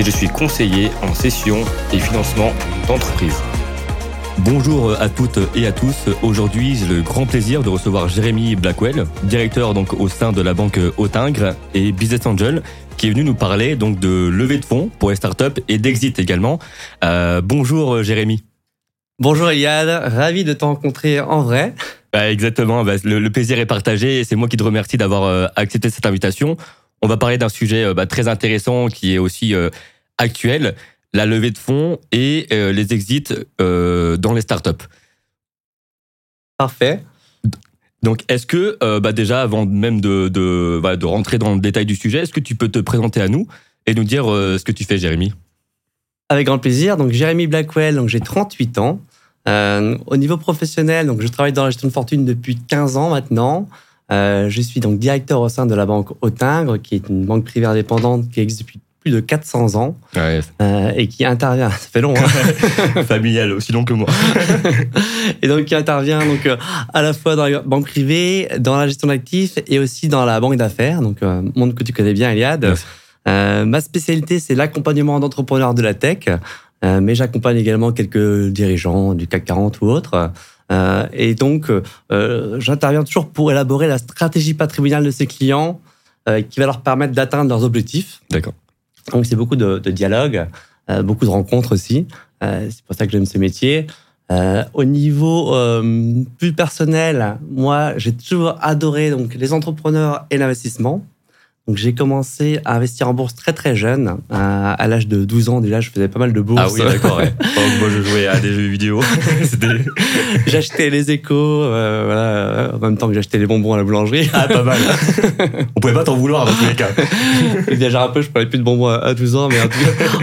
et je suis conseiller en session et financement d'entreprise. Bonjour à toutes et à tous. Aujourd'hui, j'ai le grand plaisir de recevoir Jérémy Blackwell, directeur donc au sein de la banque Autingre et Business Angel, qui est venu nous parler donc de levée de fonds pour les startups et d'exit également. Euh, bonjour Jérémy. Bonjour Eliade, ravi de te rencontrer en vrai. Bah, exactement, bah, le, plaisir est partagé et c'est moi qui te remercie d'avoir euh, accepté cette invitation. On va parler d'un sujet euh, bah, très intéressant qui est aussi euh, actuel, la levée de fonds et euh, les exits dans les startups. Parfait. Donc, est-ce que, bah, déjà, avant même de, de, rentrer dans le détail du sujet, est-ce que tu peux te présenter à nous et nous dire ce que tu fais, Jérémy? Avec grand plaisir. Donc, Jérémy Blackwell, donc j'ai 38 ans. au niveau professionnel, donc je travaille dans la gestion de fortune depuis 15 ans maintenant. Euh, je suis donc directeur au sein de la banque Autingre, qui est une banque privée indépendante qui existe depuis plus de 400 ans euh, et qui intervient. Ça fait long. Hein Familial, aussi long que moi. et donc qui intervient donc euh, à la fois dans la banque privée, dans la gestion d'actifs et aussi dans la banque d'affaires. Donc monde que tu connais bien, Eliade. ma spécialité, c'est l'accompagnement d'entrepreneurs de la tech, mais j'accompagne également quelques dirigeants du CAC 40 ou autres. Euh, et donc, euh, j'interviens toujours pour élaborer la stratégie patrimoniale de ces clients euh, qui va leur permettre d'atteindre leurs objectifs. D'accord. Donc, c'est beaucoup de, de dialogues, beaucoup de rencontres aussi. c'est pour ça que j'aime ce métier. au niveau plus personnel, moi, j'ai toujours adoré donc les entrepreneurs et l'investissement. Donc j'ai commencé à investir en bourse très très jeune. À, l'âge de 12 ans déjà, je faisais pas mal de bourse. Ah oui, d'accord. moi, je jouais à des jeux vidéo. j'achetais les échos, euh, voilà, en même temps que j'achetais les bonbons à la boulangerie. Ah, pas mal. On pouvait pas t'en vouloir dans tous les cas. J'exagère un peu, je parlais plus de bonbons à 12 ans, mais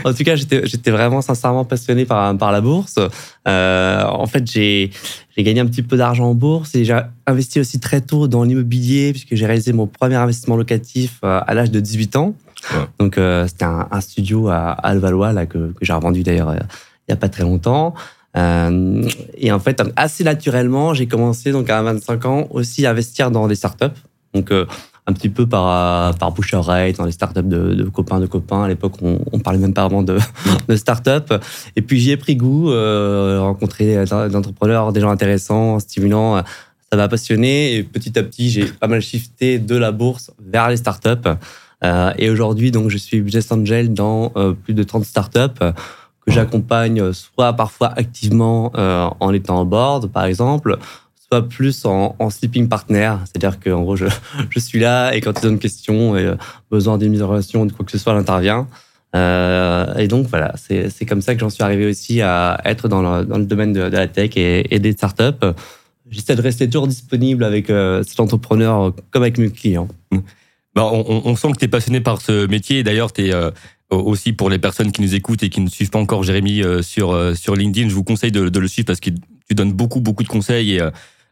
en tout cas, j'étais vraiment sincèrement passionné par, par la bourse. Euh, en fait, j'ai j'ai gagné un petit peu d'argent en bourse et j'ai investi aussi très tôt dans l'immobilier puisque j'ai réalisé mon premier investissement locatif euh, à l'âge de 18 ans. Donc euh, c'était un, studio à, Alvalois là que, j'ai revendu d'ailleurs il n'y a pas très longtemps. et en fait, assez naturellement, j'ai commencé donc à 25 ans aussi à investir dans des startups. Donc un petit peu par, par bouche dans les startups de, de copains de copains. À l'époque, on, on parlait même pas vraiment de, de startups. Et puis j'y ai pris goût, euh, rencontrer des entrepreneurs, des gens intéressants, stimulants. Ça m'a passionné et petit à petit, j'ai pas mal shifté de la bourse vers les startups. Euh, et aujourd'hui, donc, je suis business angel dans euh, plus de 30 startups que j'accompagne soit parfois activement euh, en étant en board, par exemple, soit plus en, sleeping partner, c'est-à-dire qu'en gros, je, je, suis là et quand ils ont une question et euh, besoin relation ou de quoi que ce soit, j'interviens. Euh, et donc voilà, c'est comme ça que j'en suis arrivé aussi à être dans le, dans le domaine de, la tech et, des startups. J'essaie de rester toujours disponible avec euh, cet entrepreneur comme avec mes clients. Bah, on, sent que tu es passionné par ce métier. D'ailleurs, tu es euh, aussi pour les personnes qui nous écoutent et qui ne suivent pas encore Jérémy sur, sur LinkedIn, je vous conseille de, de le suivre parce que tu donnes beaucoup, beaucoup de conseils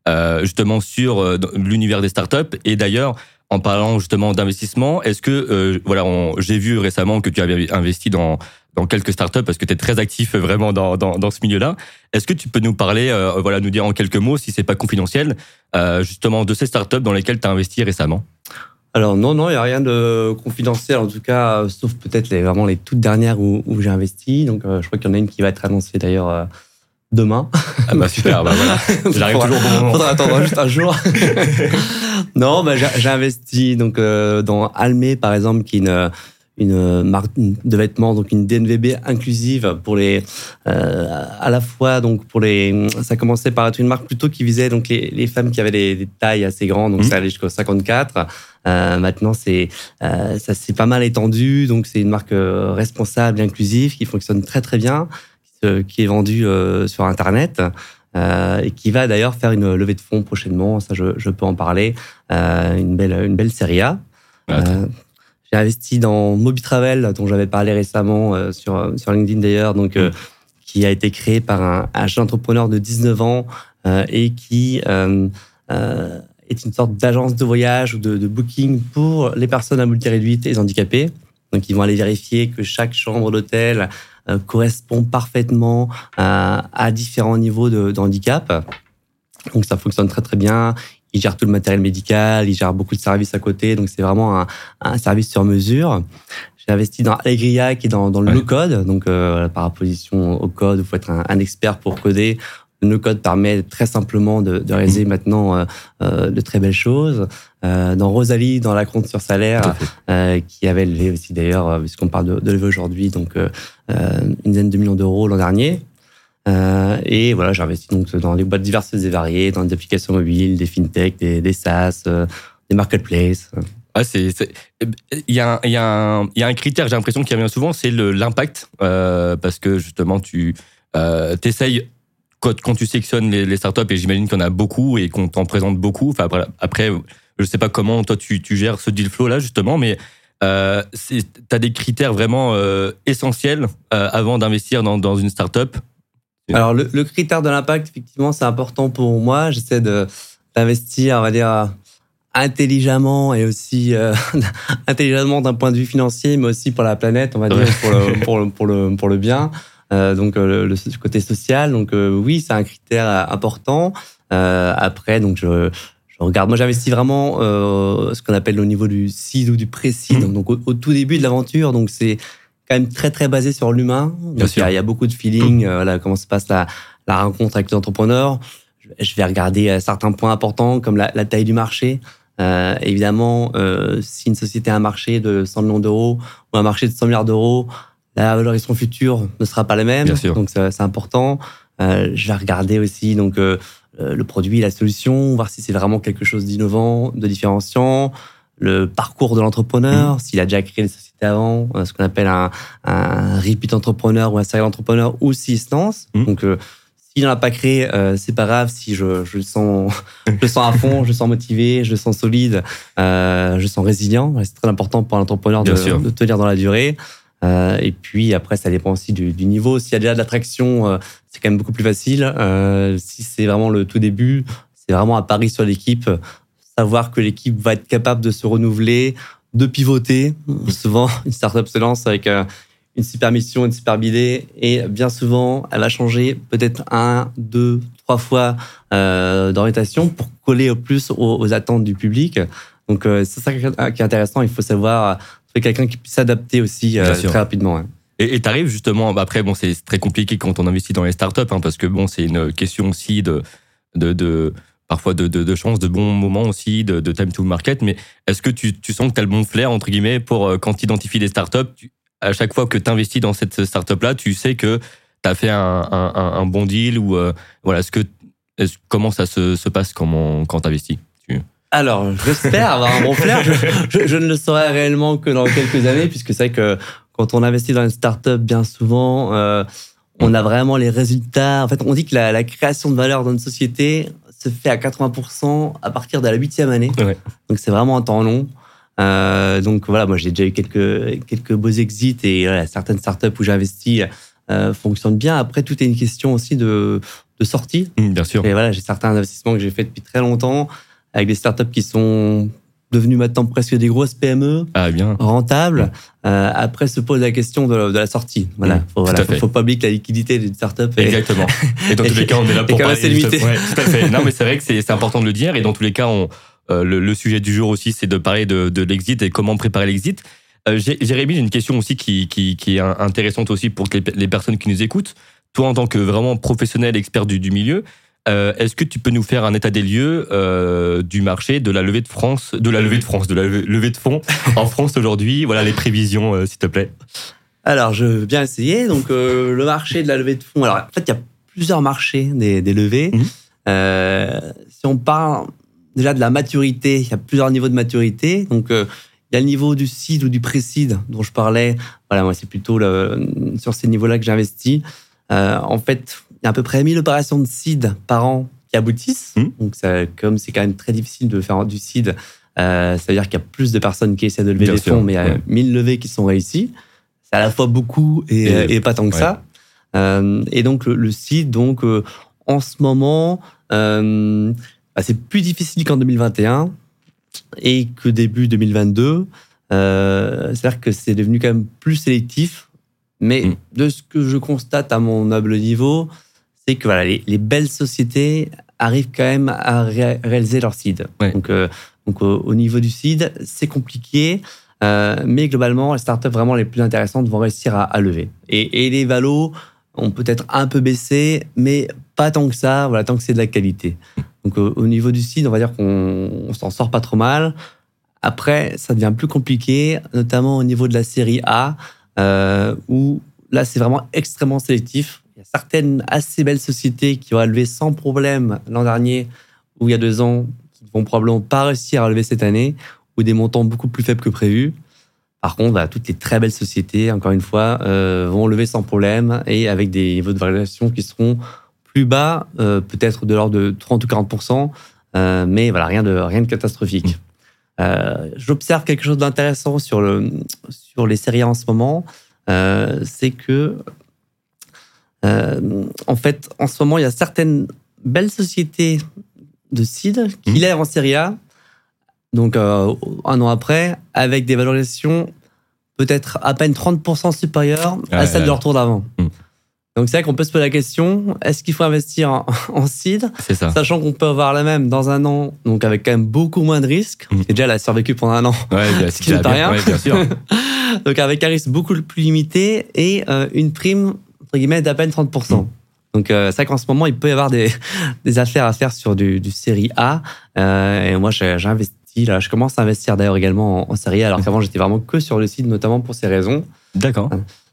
euh, justement sur euh, l'univers des startups. Et d'ailleurs, en parlant justement d'investissement, est-ce que euh, voilà, j'ai vu récemment que tu avais investi dans dans quelques startups parce que tu es très actif vraiment dans, dans, dans ce milieu-là. Est-ce que tu peux nous parler, voilà, nous dire en quelques mots, si c'est pas confidentiel, justement de ces startups dans lesquelles tu as investi récemment? Alors non, non, il n'y a rien de confidentiel, en tout cas, sauf peut-être les, vraiment les toutes dernières où, où j'ai investi. Donc je crois qu'il y en a une qui va être annoncée d'ailleurs demain. Ah bah super, bah voilà. J'arrive toujours au bon moment. Faudra attendre juste un jour. non, bah j'ai investi donc euh, dans Almé par exemple, qui est une une marque de vêtements, donc une DNVB inclusive pour les, euh, à la fois donc pour les, ça commençait par être une marque plutôt qui visait donc les, les femmes qui avaient des, tailles assez grandes, donc mmh. ça allait jusqu'au 54. Euh, maintenant c'est, euh, ça s'est pas mal étendu, donc c'est une marque responsable, inclusive, qui fonctionne très très bien qui est vendu euh, sur Internet. Euh, et qui va d'ailleurs faire une levée de fonds prochainement. Ça, je, peux en parler. Euh, une belle, une belle série A. j'ai investi dans Mobitravel, dont j'avais parlé récemment sur sur LinkedIn d'ailleurs, donc qui a été créé par un, un jeune entrepreneur de 19 ans et qui est une sorte d'agence de voyage ou de, de, booking pour les personnes à mobilité réduite et les handicapés. Donc, ils vont aller vérifier que chaque chambre d'hôtel euh, correspond parfaitement à, à différents niveaux de, de, handicap. Donc, ça fonctionne très, très bien. Ils gèrent tout le matériel médical, ils gèrent beaucoup de services à côté. Donc, c'est vraiment un, un, service sur mesure. J'ai investi dans Allegria, qui est dans, dans le ouais. no-code. Donc, euh, par opposition au code, il faut être un, un expert pour coder le code permet très simplement de, de réaliser maintenant euh, euh, de très belles choses. Euh, dans Rosalie, dans la compte sur salaire, euh, qui avait levé aussi d'ailleurs, euh, puisqu'on parle de, de lever aujourd'hui, donc une dizaine de millions d'euros l'an dernier. et voilà, j'ai investi donc dans les boîtes diverses et variées, dans des applications mobiles, des fintech, des, des SaaS, des marketplaces. Ah, c'est, il y a, il y a un, il y a un critère, j'ai l'impression qui revient souvent, c'est l'impact, parce que justement tu essayes quand, tu sélectionnes les, les startups, et j'imagine qu'il y en a beaucoup et qu'on t'en présente beaucoup, enfin, après, je sais pas comment toi tu, tu gères ce deal flow là justement, mais euh, tu as des critères vraiment euh, essentiels euh, avant d'investir dans, dans une startup? Alors, le, le critère de l'impact, effectivement, c'est important pour moi. J'essaie d'investir, on va dire, intelligemment et aussi euh, intelligemment d'un point de vue financier, mais aussi pour la planète, on va dire, pour le, pour le, pour le, pour le bien. Donc le, côté social. Donc oui, c'est un critère important. après, donc je, je regarde. Moi, j'investis vraiment ce qu'on appelle au niveau du seed ou du pré-seed. Mmh. Donc au, au, tout début de l'aventure. Donc c'est quand même très très basé sur l'humain. Donc il y, y, a beaucoup de feeling. Mmh. voilà comment se passe la, la rencontre avec les entrepreneurs. Je vais regarder certains points importants comme la, la taille du marché. Euh, évidemment, euh, si une société a un marché de 100 millions d'euros ou un marché de 100 milliards d'euros, la valorisation future ne sera pas la même. Donc c'est important. Euh, je vais regarder aussi donc euh, le produit, la solution, voir si c'est vraiment quelque chose d'innovant, de différenciant, le parcours de l'entrepreneur, mmh. s'il a déjà créé une société avant, euh, ce qu'on appelle un, un repeat entrepreneur ou un serial entrepreneur, ou s'il se lance. Mmh. Donc euh, s'il n'en a pas créé, euh, c'est pas grave. Si je, je le sens, je le sens à fond, je le sens motivé, je le sens solide, je le sens résilient. C'est très important pour l'entrepreneur de, de tenir dans la durée. Euh, et puis après, ça dépend aussi du, du niveau. S'il y a déjà de l'attraction, euh, c'est quand même beaucoup plus facile. Euh, si c'est vraiment le tout début, c'est vraiment un pari sur l'équipe. Savoir que l'équipe va être capable de se renouveler, de pivoter. Souvent, une startup se lance avec une super mission, une super idée, et bien souvent, elle va changer peut-être un, deux, trois fois d'orientation pour coller au plus aux, aux, attentes du public. Donc, c'est ça qui est intéressant. Il faut savoir quelqu'un qui puisse s'adapter aussi euh, très rapidement. Et tu arrives justement, bah, après, bon, c'est très compliqué quand on investit dans les startups, hein, parce que bon, c'est une question aussi de, de, de parfois de, de, de chance, de bons moments aussi, de, de time to market. Mais est-ce que tu, tu sens que tu as le bon flair, entre guillemets, pour euh, quand tu identifies des startups, tu, à chaque fois que tu investis dans cette startup-là, tu sais que tu as fait un, un, un, bon deal ou euh, voilà, est-ce que, est -ce, comment ça se, se passe quand, quand tu investis alors, j'espère avoir un bon flair. Je, je, je, ne le saurai réellement que dans quelques années, puisque c'est vrai que quand on investit dans une startup, bien souvent, euh, on a vraiment les résultats. En fait, on dit que la, la création de valeur dans une société se fait à 80% à partir de la huitième année. Ouais. Donc, c'est vraiment un temps long. Euh, donc voilà, moi j'ai déjà eu quelques quelques beaux exits et voilà, certaines startups où j'ai investi euh, fonctionnent bien. Après, tout est une question aussi de de sortie. Mmh, bien sûr. Et voilà, j'ai certains investissements que j'ai fait depuis très longtemps avec des startups qui sont devenues maintenant presque des grosses PME, ah, bien. rentables. Euh, après, se pose la question de, de la sortie. Voilà, mmh, faut, voilà, faut, faut, pas oublier que la liquidité d'une startup est... Exactement. Et dans tous les cas, on est là pour parler. Assez limité. Ouais, tout à fait. Non, mais c'est vrai que c'est important de le dire. Et dans tous les cas, on, euh, le, le, sujet du jour aussi, c'est de parler de, de l'exit et comment préparer l'exit. Euh, Jérémy, j'ai une question aussi qui, qui, qui, est intéressante aussi pour les, les personnes qui nous écoutent. Toi, en tant que vraiment professionnel, expert du, du milieu, euh, Est-ce que tu peux nous faire un état des lieux euh, du marché de la levée de France, de la levée de France, de la levée de fonds en France aujourd'hui? Voilà les prévisions, euh, s'il te plaît. Alors, je veux bien essayer. Donc, le marché de la levée de fonds. Alors, en fait, il y a plusieurs marchés des, des levées. Mmh. si on parle déjà de la maturité, il y a plusieurs niveaux de maturité. Donc, il y a le niveau du seed ou du pré-seed dont je parlais. Voilà, moi, c'est plutôt le, sur ces niveaux-là que j'investis. en fait, y a à peu près 1000 opérations de seed par an qui aboutissent. Mmh. Donc, ça, comme c'est quand même très difficile de faire du seed, euh, ça veut dire qu'il y a plus de personnes qui essaient de lever Bien des sûr, fonds, mais il y a ouais. 1000 levées qui sont réussies. C'est à la fois beaucoup et, et, et pas tant que ouais. ça. et donc le, site, donc en ce moment, bah, c'est plus difficile qu'en 2021 et que début 2022. C'est-à-dire que c'est devenu quand même plus sélectif. Mais mm. de ce que je constate à mon noble niveau, c'est que voilà, les, belles sociétés arrivent quand même à réaliser leur seed. Donc, donc au, niveau du seed, c'est compliqué. Euh, mais globalement, les startups vraiment les plus intéressantes vont réussir à, lever. Et, les valos ont peut-être un peu baissé, mais pas tant que ça, voilà, tant que c'est de la qualité. Donc au, niveau du site, on va dire qu'on s'en sort pas trop mal. Après, ça devient plus compliqué, notamment au niveau de la série A, euh, où là, c'est vraiment extrêmement sélectif. Certaines assez belles sociétés qui ont levé sans problème l'an dernier ou il y a deux ans, qui vont probablement pas réussir à lever cette année, ou des montants beaucoup plus faibles que prévu. Par contre, toutes les très belles sociétés, encore une fois, euh, vont lever sans problème et avec des niveaux de valorisation qui seront plus bas, euh, peut-être de l'ordre de 30 ou 40% euh, mais voilà, rien de, rien de catastrophique. J'observe quelque chose d'intéressant sur, le, sur les séries en ce moment, c'est que, en fait, en ce moment, il y a certaines belles sociétés de seed qui mmh. lèvent en série A, donc euh, un an après, avec des valorisations peut-être à peine 30% supérieures à celles de leur tour d'avant. Hmm. Donc c'est vrai qu'on peut se poser la question, est-ce qu'il faut investir en, seed ça. Sachant qu'on peut avoir la même dans un an, donc avec quand même beaucoup moins de risques. Et déjà, elle a survécu pendant un an. Ouais, bien, ce qui n'est pas rien. bien sûr. donc avec un risque beaucoup plus limité et euh, une prime, guillemets, d'à peine 30%. Hmm. Donc euh, c'est vrai qu'en ce moment, il peut y avoir des, des affaires à faire sur du, du série A. Euh, et moi, j'ai investi Là, je commence à investir d'ailleurs également en, série A, alors qu'avant j'étais vraiment que sur le site, notamment pour ces raisons. D'accord.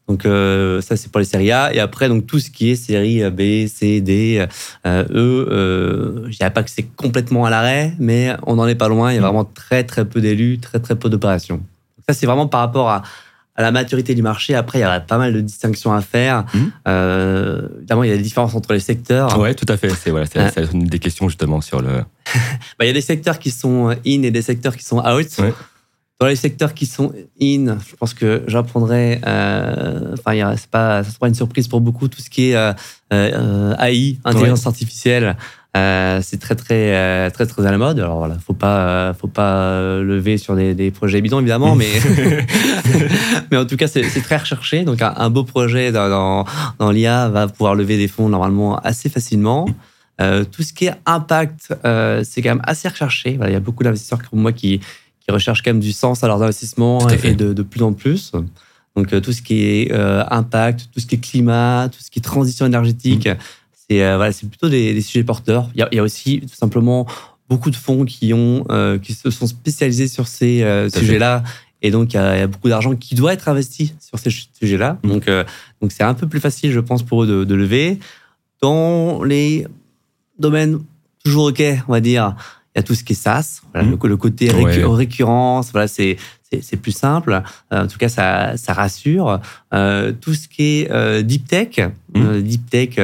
Donc euh, ça c'est pour les séries A et après donc tout ce qui est série B, C, D, euh, E, je dirais pas que c'est complètement à l'arrêt, mais on n'en est pas loin. Il y a mm. vraiment très très peu d'élus, très très peu d'opérations. Ça c'est vraiment par rapport à, à la maturité du marché. Après, il y a pas mal de distinctions à faire. Mmh. Euh, évidemment, il y a des différences entre les secteurs. Oui, tout à fait. C'est voilà, une des questions justement sur le. bah, il y a des secteurs qui sont in et des secteurs qui sont out. Dans les secteurs qui sont in, je pense que j'apprendrai. Euh, enfin, c'est pas, ça sera une surprise pour beaucoup tout ce qui est euh, euh AI, intelligence artificielle. Euh, c'est très très euh, très très à la mode. Alors voilà, faut pas euh, faut pas lever sur des, des projets bidons évidemment, mais mais en tout cas c'est très recherché. Donc un, beau projet dans, dans, dans l'IA va pouvoir lever des fonds normalement assez facilement. Euh, tout ce qui est impact, euh, c'est quand même assez recherché. Voilà, il y a beaucoup d'investisseurs comme moi qui qui recherchent quand même du sens à leurs investissements et de, de plus en plus. Donc tout ce qui est impact, tout ce qui est climat, tout ce qui est transition énergétique. Mm. Euh, voilà, c'est plutôt des, sujets porteurs. Il y, a, aussi tout simplement beaucoup de fonds qui ont euh, qui se sont spécialisés sur ces euh, sujets-là. Et donc, il y, a, beaucoup d'argent qui doit être investi sur ces sujets-là. Mmh. Donc, donc c'est un peu plus facile, je pense, pour eux de, lever. Dans les domaines toujours OK, on va dire, il y a tout ce qui est SaaS, voilà, mmh. le, côté récurrence, voilà, c'est c'est plus simple. Euh, en tout cas, ça, ça rassure. Euh, tout ce qui est euh, deep tech, mmh. deep tech,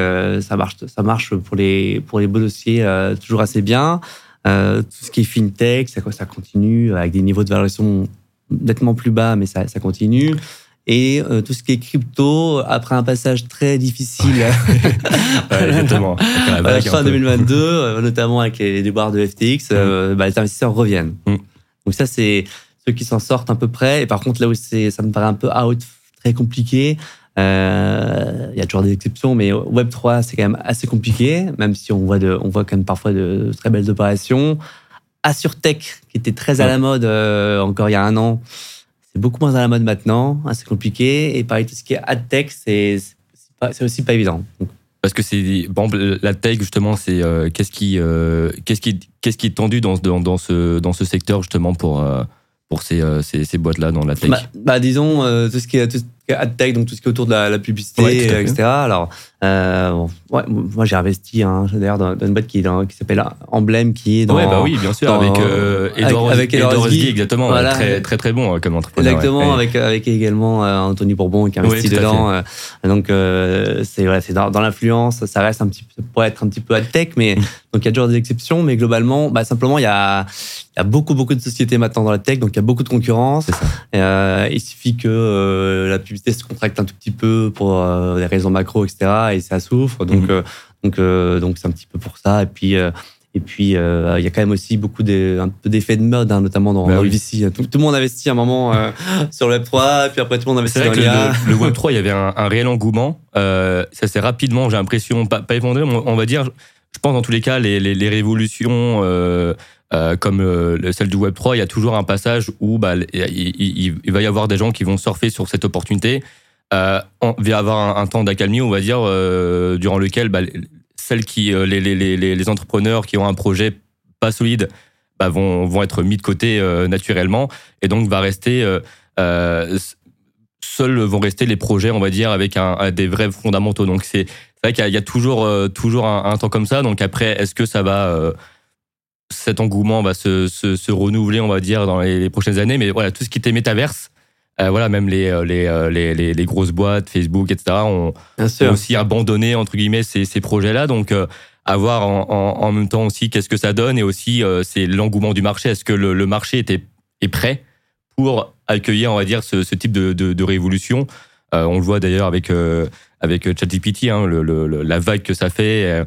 ça marche, ça marche pour les pour les beaux dossiers toujours assez bien. tout ce qui est fintech, ça, ça continue avec des niveaux de valorisation nettement plus bas, mais ça, ça continue. Et tout ce qui est crypto, après un passage très difficile exactement. à la fin 2022, notamment avec les déboires de FTX, mmh. bah, les investisseurs reviennent. Mmh. Donc ça, c'est qui s'en sortent à peu près. Et par contre, là où c'est, ça me paraît un peu out, très compliqué, euh, il y a toujours des exceptions, mais Web 3 c'est quand même assez compliqué, même si on voit de, on voit quand même parfois de très belles opérations. AssureTech, qui était très à la mode euh, encore il y a un an, c'est beaucoup moins à la mode maintenant, assez compliqué. Et pareil, tout ce qui est AdTech, c'est c'est aussi pas évident. parce que c'est bon, la tech justement, c'est euh, qu'est-ce qui qu'est-ce qui qu'est-ce qui est tendu dans, dans, dans ce dans ce secteur justement pour pour ces, euh, ces, ces boîtes-là dans la tech? Bah, bah disons, euh, tout ce qui est, tout tech, donc tout ce qui est autour de la, publicité, etc. Alors, euh, ouais, moi j'ai investi hein, d'ailleurs dans, une boîte qui, qui s'appelle Emblème, qui est dans. Ouais, bah oui, bien sûr, avec euh, Edouard avec, exactement, très, très très bon comme entrepreneur. Exactement, avec avec également Anthony Bourbon qui a investi dedans. donc c'est c'est dans, dans l'influence, ça reste un petit peu, pourrait être un petit peu tech, mais mm. donc il y a toujours des exceptions, mais globalement, bah simplement il y a il y a beaucoup beaucoup de sociétés maintenant dans la tech, donc il y a beaucoup de concurrence. Ça. il suffit que la publicité l'activité se contracte un tout petit peu pour des raisons macro, etc. Et ça souffre. Donc, mhm. donc, donc c'est un petit peu pour ça. Et puis, et puis, euh, il y a quand même aussi beaucoup un peu d'effets de mode, hein, notamment dans, bah le VC. Tout, le monde investit un moment euh, sur le Web3, puis après tout le monde investit dans l'IA. Le, le, Web3, il y avait un, réel engouement. Euh, ça s'est rapidement, j'ai l'impression, pas, pas effondré, on va dire, je pense dans tous les cas, les, les, les révolutions euh, euh, comme euh, celle du Web 3, il y a toujours un passage où bah, il, va y avoir des gens qui vont surfer sur cette opportunité. Euh, on va avoir un, un temps d'accalmie, on va dire, durant lequel bah, celles qui, euh, les, entrepreneurs qui ont un projet pas solide bah, vont, être mis de côté euh, naturellement et donc va rester euh, seuls vont rester les projets, on va dire, avec un, des vrais fondamentaux. Donc c'est vrai qu'il y, a toujours toujours un, temps comme ça. Donc après, est-ce que ça va cet engouement va se, se, se, renouveler, on va dire, dans les, prochaines années Mais voilà, tout ce qui était métaverse, euh, voilà, même les, euh, euh, les, les, les, grosses boîtes, Facebook, etc., ont, aussi abandonné, entre guillemets, ces, ces projets-là. Donc, à voir en, en, même temps aussi qu'est-ce que ça donne et aussi c'est l'engouement du marché. Est-ce que le, le, marché était, est prêt pour accueillir, on va dire, ce, ce type de, de, de révolution? On le voit d'ailleurs avec, avec ChatGPT, hein, le, la vague que ça fait.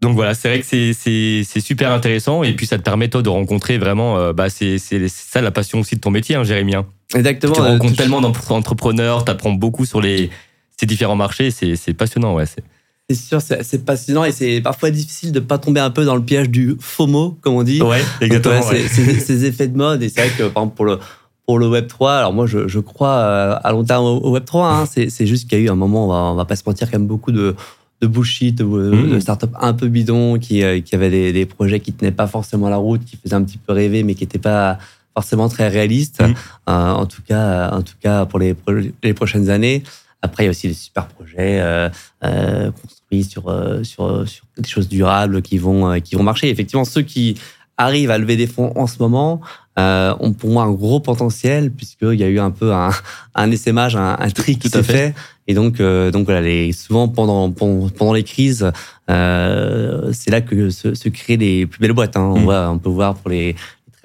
Donc voilà, c'est vrai que c'est super intéressant et puis ça te permet toi de rencontrer vraiment, bah c'est ça la passion aussi de ton métier, hein, Jérémy. Hein. Exactement. Tu rencontres tellement d'entrepreneurs, tu apprends beaucoup sur les, ces différents marchés, c'est passionnant, ouais. C'est sûr, c'est passionnant et c'est parfois difficile de pas tomber un peu dans le piège du FOMO, comme on dit. Ouais, exactement. ces, effets de mode. Et c'est vrai que, par exemple, pour le, pour le Web 3, alors moi, je, je crois euh, à long terme au, Web 3. Hein, c'est juste qu'il y a eu un moment, on va, on va pas se mentir, quand même beaucoup de, de bullshit, de, mmh. startups un peu bidons, qui, euh, qui avaient des, des, projets qui tenaient pas forcément la route, qui faisaient un petit peu rêver, mais qui n'étaient pas forcément très réaliste, mm. euh, en tout cas, en tout cas pour les, les prochaines années. Après, il y a aussi des super projets euh, euh construits sur, euh, sur, sur des choses durables qui vont, qui vont marcher. Effectivement, ceux qui arrivent à lever des fonds en ce moment euh, ont pour moi un gros potentiel puisqu'il y a eu un peu un, un essaimage, un, un tri qui s'est fait. Et donc, donc voilà, les, souvent pendant, pendant les crises, euh, c'est là que se, se, créent les plus belles boîtes. Hein. On, mm. voit, on peut voir pour les,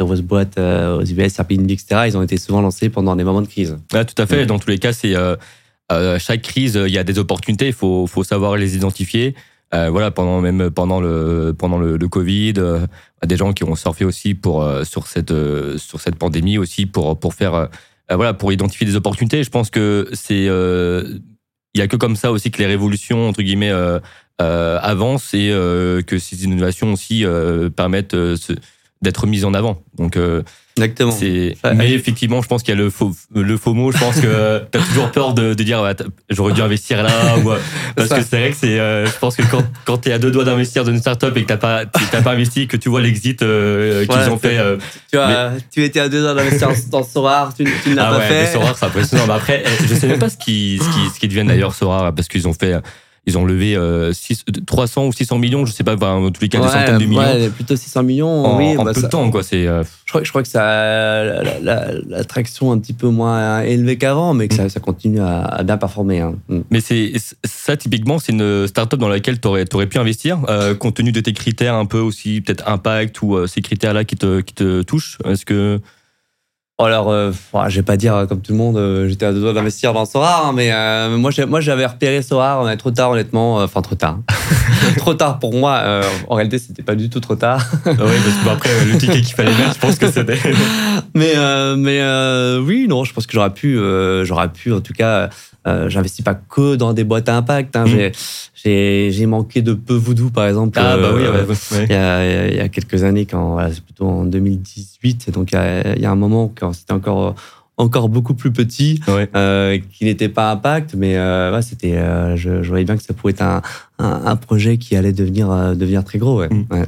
grosses boîtes euh, aux US, Airbnb, etc., ils ont été souvent lancés pendant des moments de crise. Ah, tout à fait. Dans tous les cas, c'est euh, euh, chaque crise, il y a des opportunités. Il faut, faut savoir les identifier. Voilà, pendant même pendant le pendant le, le Covid, des gens qui ont surfé aussi pour sur cette sur cette pandémie aussi pour pour faire voilà pour identifier des opportunités. Je pense que c'est il y a que comme ça aussi que les révolutions entre guillemets avancent et que ces innovations aussi permettent d'être mise en avant. Donc, euh, Exactement. Mais effectivement, je pense qu'il y a le faux, le faux mot. Je pense que tu as toujours peur de, de dire j'aurais dû investir là. ou, parce que c'est vrai que c'est. Euh, je pense que quand, quand tu es à deux doigts d'investir dans une startup et que tu pas, t'as pas investi, que tu vois l'exit euh, qu'ils ont fait. Euh, tu, étais à deux doigts d'investir dans Sorar, tu, tu ne l'as ah pas fait. Sorar, c'est impressionnant. Mais après, je sais même pas ce qui, ce qui, ce qui deviennent d'ailleurs Sorar, parce qu'ils ont fait ils ont levé 300 euh, ou 600 millions, je sais pas, en tous les cas, des centaines de millions. Ouais, plutôt 600 millions, en, oui. En bah, peu de temps, quoi. C'est, euh, je, crois, je crois que ça la, traction un petit peu moins élevée qu'avant, mais que ça, mm. continue à, bien performer. Hein. Mm. Mais c'est, ça, typiquement, c'est une start-up dans laquelle tu aurais, pu investir, euh, compte tenu de tes critères un peu aussi, peut-être impact ou ces critères-là qui te, qui te touchent. Est-ce que. Alors, euh, je vais pas dire euh, comme tout le monde, euh, j'étais à deux doigts d'investir dans Sorar, hein, mais euh, moi, moi, j'avais repéré Sorar, on est trop tard, honnêtement. Enfin, trop tard. trop tard pour moi. en réalité, c'était pas du tout trop tard. Ah oui, parce que après, le ticket qu'il fallait mettre, je pense que c'était. mais, mais oui, non, je pense que j'aurais pu, j'aurais pu, en tout cas, euh, j'investis pas que dans des boîtes à impact. Hein. Mm. J'ai manqué de peu voodoo, par exemple. Ah, bah oui, Il, y a, il, y a, quelques années, quand voilà, c'est plutôt en 2018. Donc, il y a, il y a un moment quand c'était encore encore beaucoup plus petit, euh, qui n'était pas impact, mais euh, ouais, c'était, euh, je, je, voyais bien que ça pouvait être un, un, un projet qui allait devenir devenir très gros. Ouais. Mm. ouais.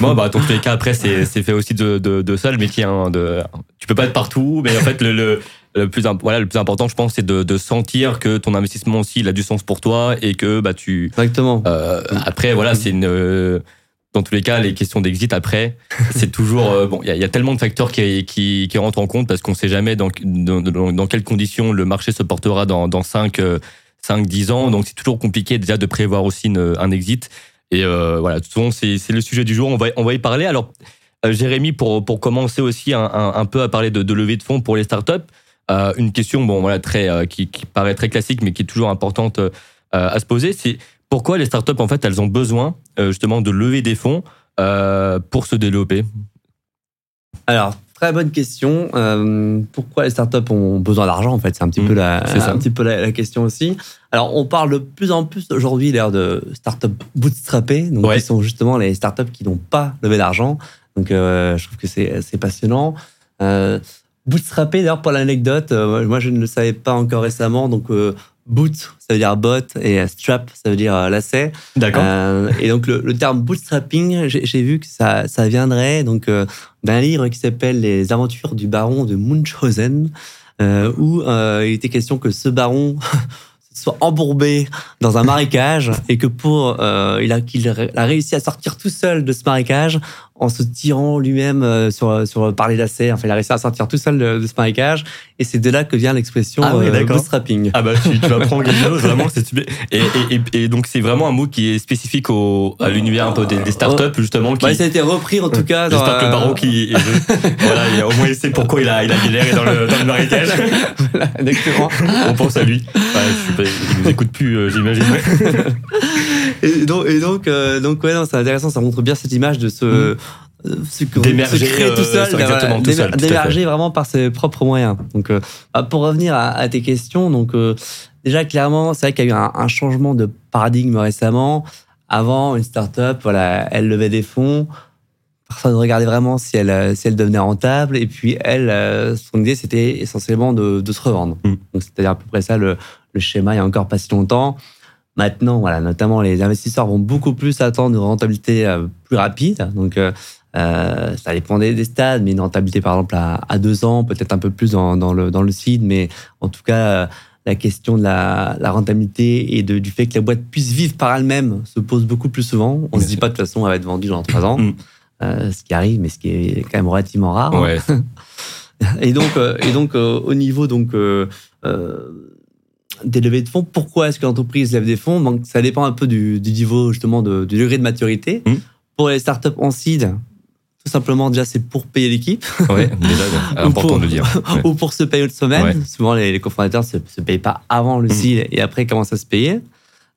Bon, bah, dans tous les cas, après, c'est fait aussi de, de, de ça, le métier. Hein, de, tu peux pas être partout, mais en fait, le, le, le plus, voilà, le plus important, je pense, c'est de, de, sentir que ton investissement aussi, il a du sens pour toi et que bah, tu. Exactement. Après, voilà, c'est une. Dans tous les cas, les questions d'exit après, c'est toujours euh, bon. Il y a, tellement de facteurs qui, qui, rentrent en compte parce qu'on sait jamais dans, dans, dans, quelles conditions le marché se portera dans, dans 5, 5, 10 ans. Donc c'est toujours compliqué déjà de prévoir aussi un exit. Et euh, voilà, de toute façon, c'est le sujet du jour. On va, on va y parler. Alors, euh, Jérémy, pour, pour commencer aussi un, un, peu à parler de, levée de fonds pour les startups, une question, bon voilà, très qui, qui, paraît très classique, mais qui est toujours importante à se poser, c'est pourquoi les startups en fait elles ont besoin justement de lever des fonds pour se développer. Alors Très bonne question. Euh, pourquoi les startups ont besoin d'argent en fait? C'est un petit peu, mmh, la, un petit peu la, question aussi. Alors, on parle de plus en plus aujourd'hui l'air de startups bootstrappées, donc qui sont justement les startups qui n'ont pas levé d'argent. Donc, euh, je trouve que c'est assez Euh, bootstrappé, d'ailleurs, pour l'anecdote, euh, moi je ne le savais pas encore récemment. Donc, euh, boot, ça veut dire bot, et strap, ça veut dire lacet. D'accord. et donc, le, le terme bootstrapping, j'ai vu que ça, ça viendrait donc d'un livre qui s'appelle Les aventures du baron de Munchausen, euh, où euh, il était question que ce baron soit embourbé dans un marécage et que pour euh, il a qu'il a réussi à sortir tout seul de ce marécage en se tirant lui-même euh, sur sur par les lacets. Enfin, il a réussi à sortir tout seul de, ce marécage et c'est de là que vient l'expression ah euh, bootstrapping. Ah bah tu, tu vas prendre quelque chose vraiment c'est et, et, et, donc c'est vraiment un mot qui est spécifique au à l'univers un peu des, startups justement. Qui... Ouais, ça a été repris en tout cas. J'espère que le baron qui voilà il au moins essayé pourquoi il a il a galéré dans le dans le marécage. voilà, exactement. On pense à lui. Ouais, il nous écoute plus, euh, j'imagine. et donc, et donc, euh, donc ouais, c'est intéressant. Ça montre bien cette image de ce. Mm. Euh, ce d'émerger tout seul, d'émerger vraiment par ses propres moyens. Donc, bah, pour revenir à, tes questions, donc déjà clairement, c'est vrai qu'il y a eu un, changement de paradigme récemment. Avant, une startup, voilà, elle levait des fonds personne ne regardait vraiment si elle, si elle devenait rentable. Et puis, elle, son idée, c'était essentiellement de, de, se revendre. Mm. Donc, c'est-à-dire à peu près ça le, le schéma il y a encore pas si longtemps. Maintenant, voilà, notamment les investisseurs vont beaucoup plus attendre une rentabilité euh, plus rapide. Donc, euh, euh, ça dépend des, stades, mais une rentabilité par exemple à, deux ans, peut-être un peu plus dans, dans, le dans le seed, mais en tout cas, la question de la, la rentabilité et de, du fait que la boîte puisse vivre par elle-même se pose beaucoup plus souvent. On ne se dit pas de toute façon elle va être vendue dans trois ans, mm. ce qui arrive, mais ce qui est quand même relativement rare. Ouais. et donc, et donc au niveau donc des levées de fonds. Pourquoi est-ce que l'entreprise lève des fonds? Donc, Ça dépend un peu du, niveau, justement, de, du degré de maturité. Mmh. Pour les startups en seed, tout simplement, déjà, c'est pour payer l'équipe. Oui, déjà, important de le dire. Ou pour se payer une semaine. Souvent, les, cofondateurs ne se, payent pas avant le mmh. seed et après commencent à se payer.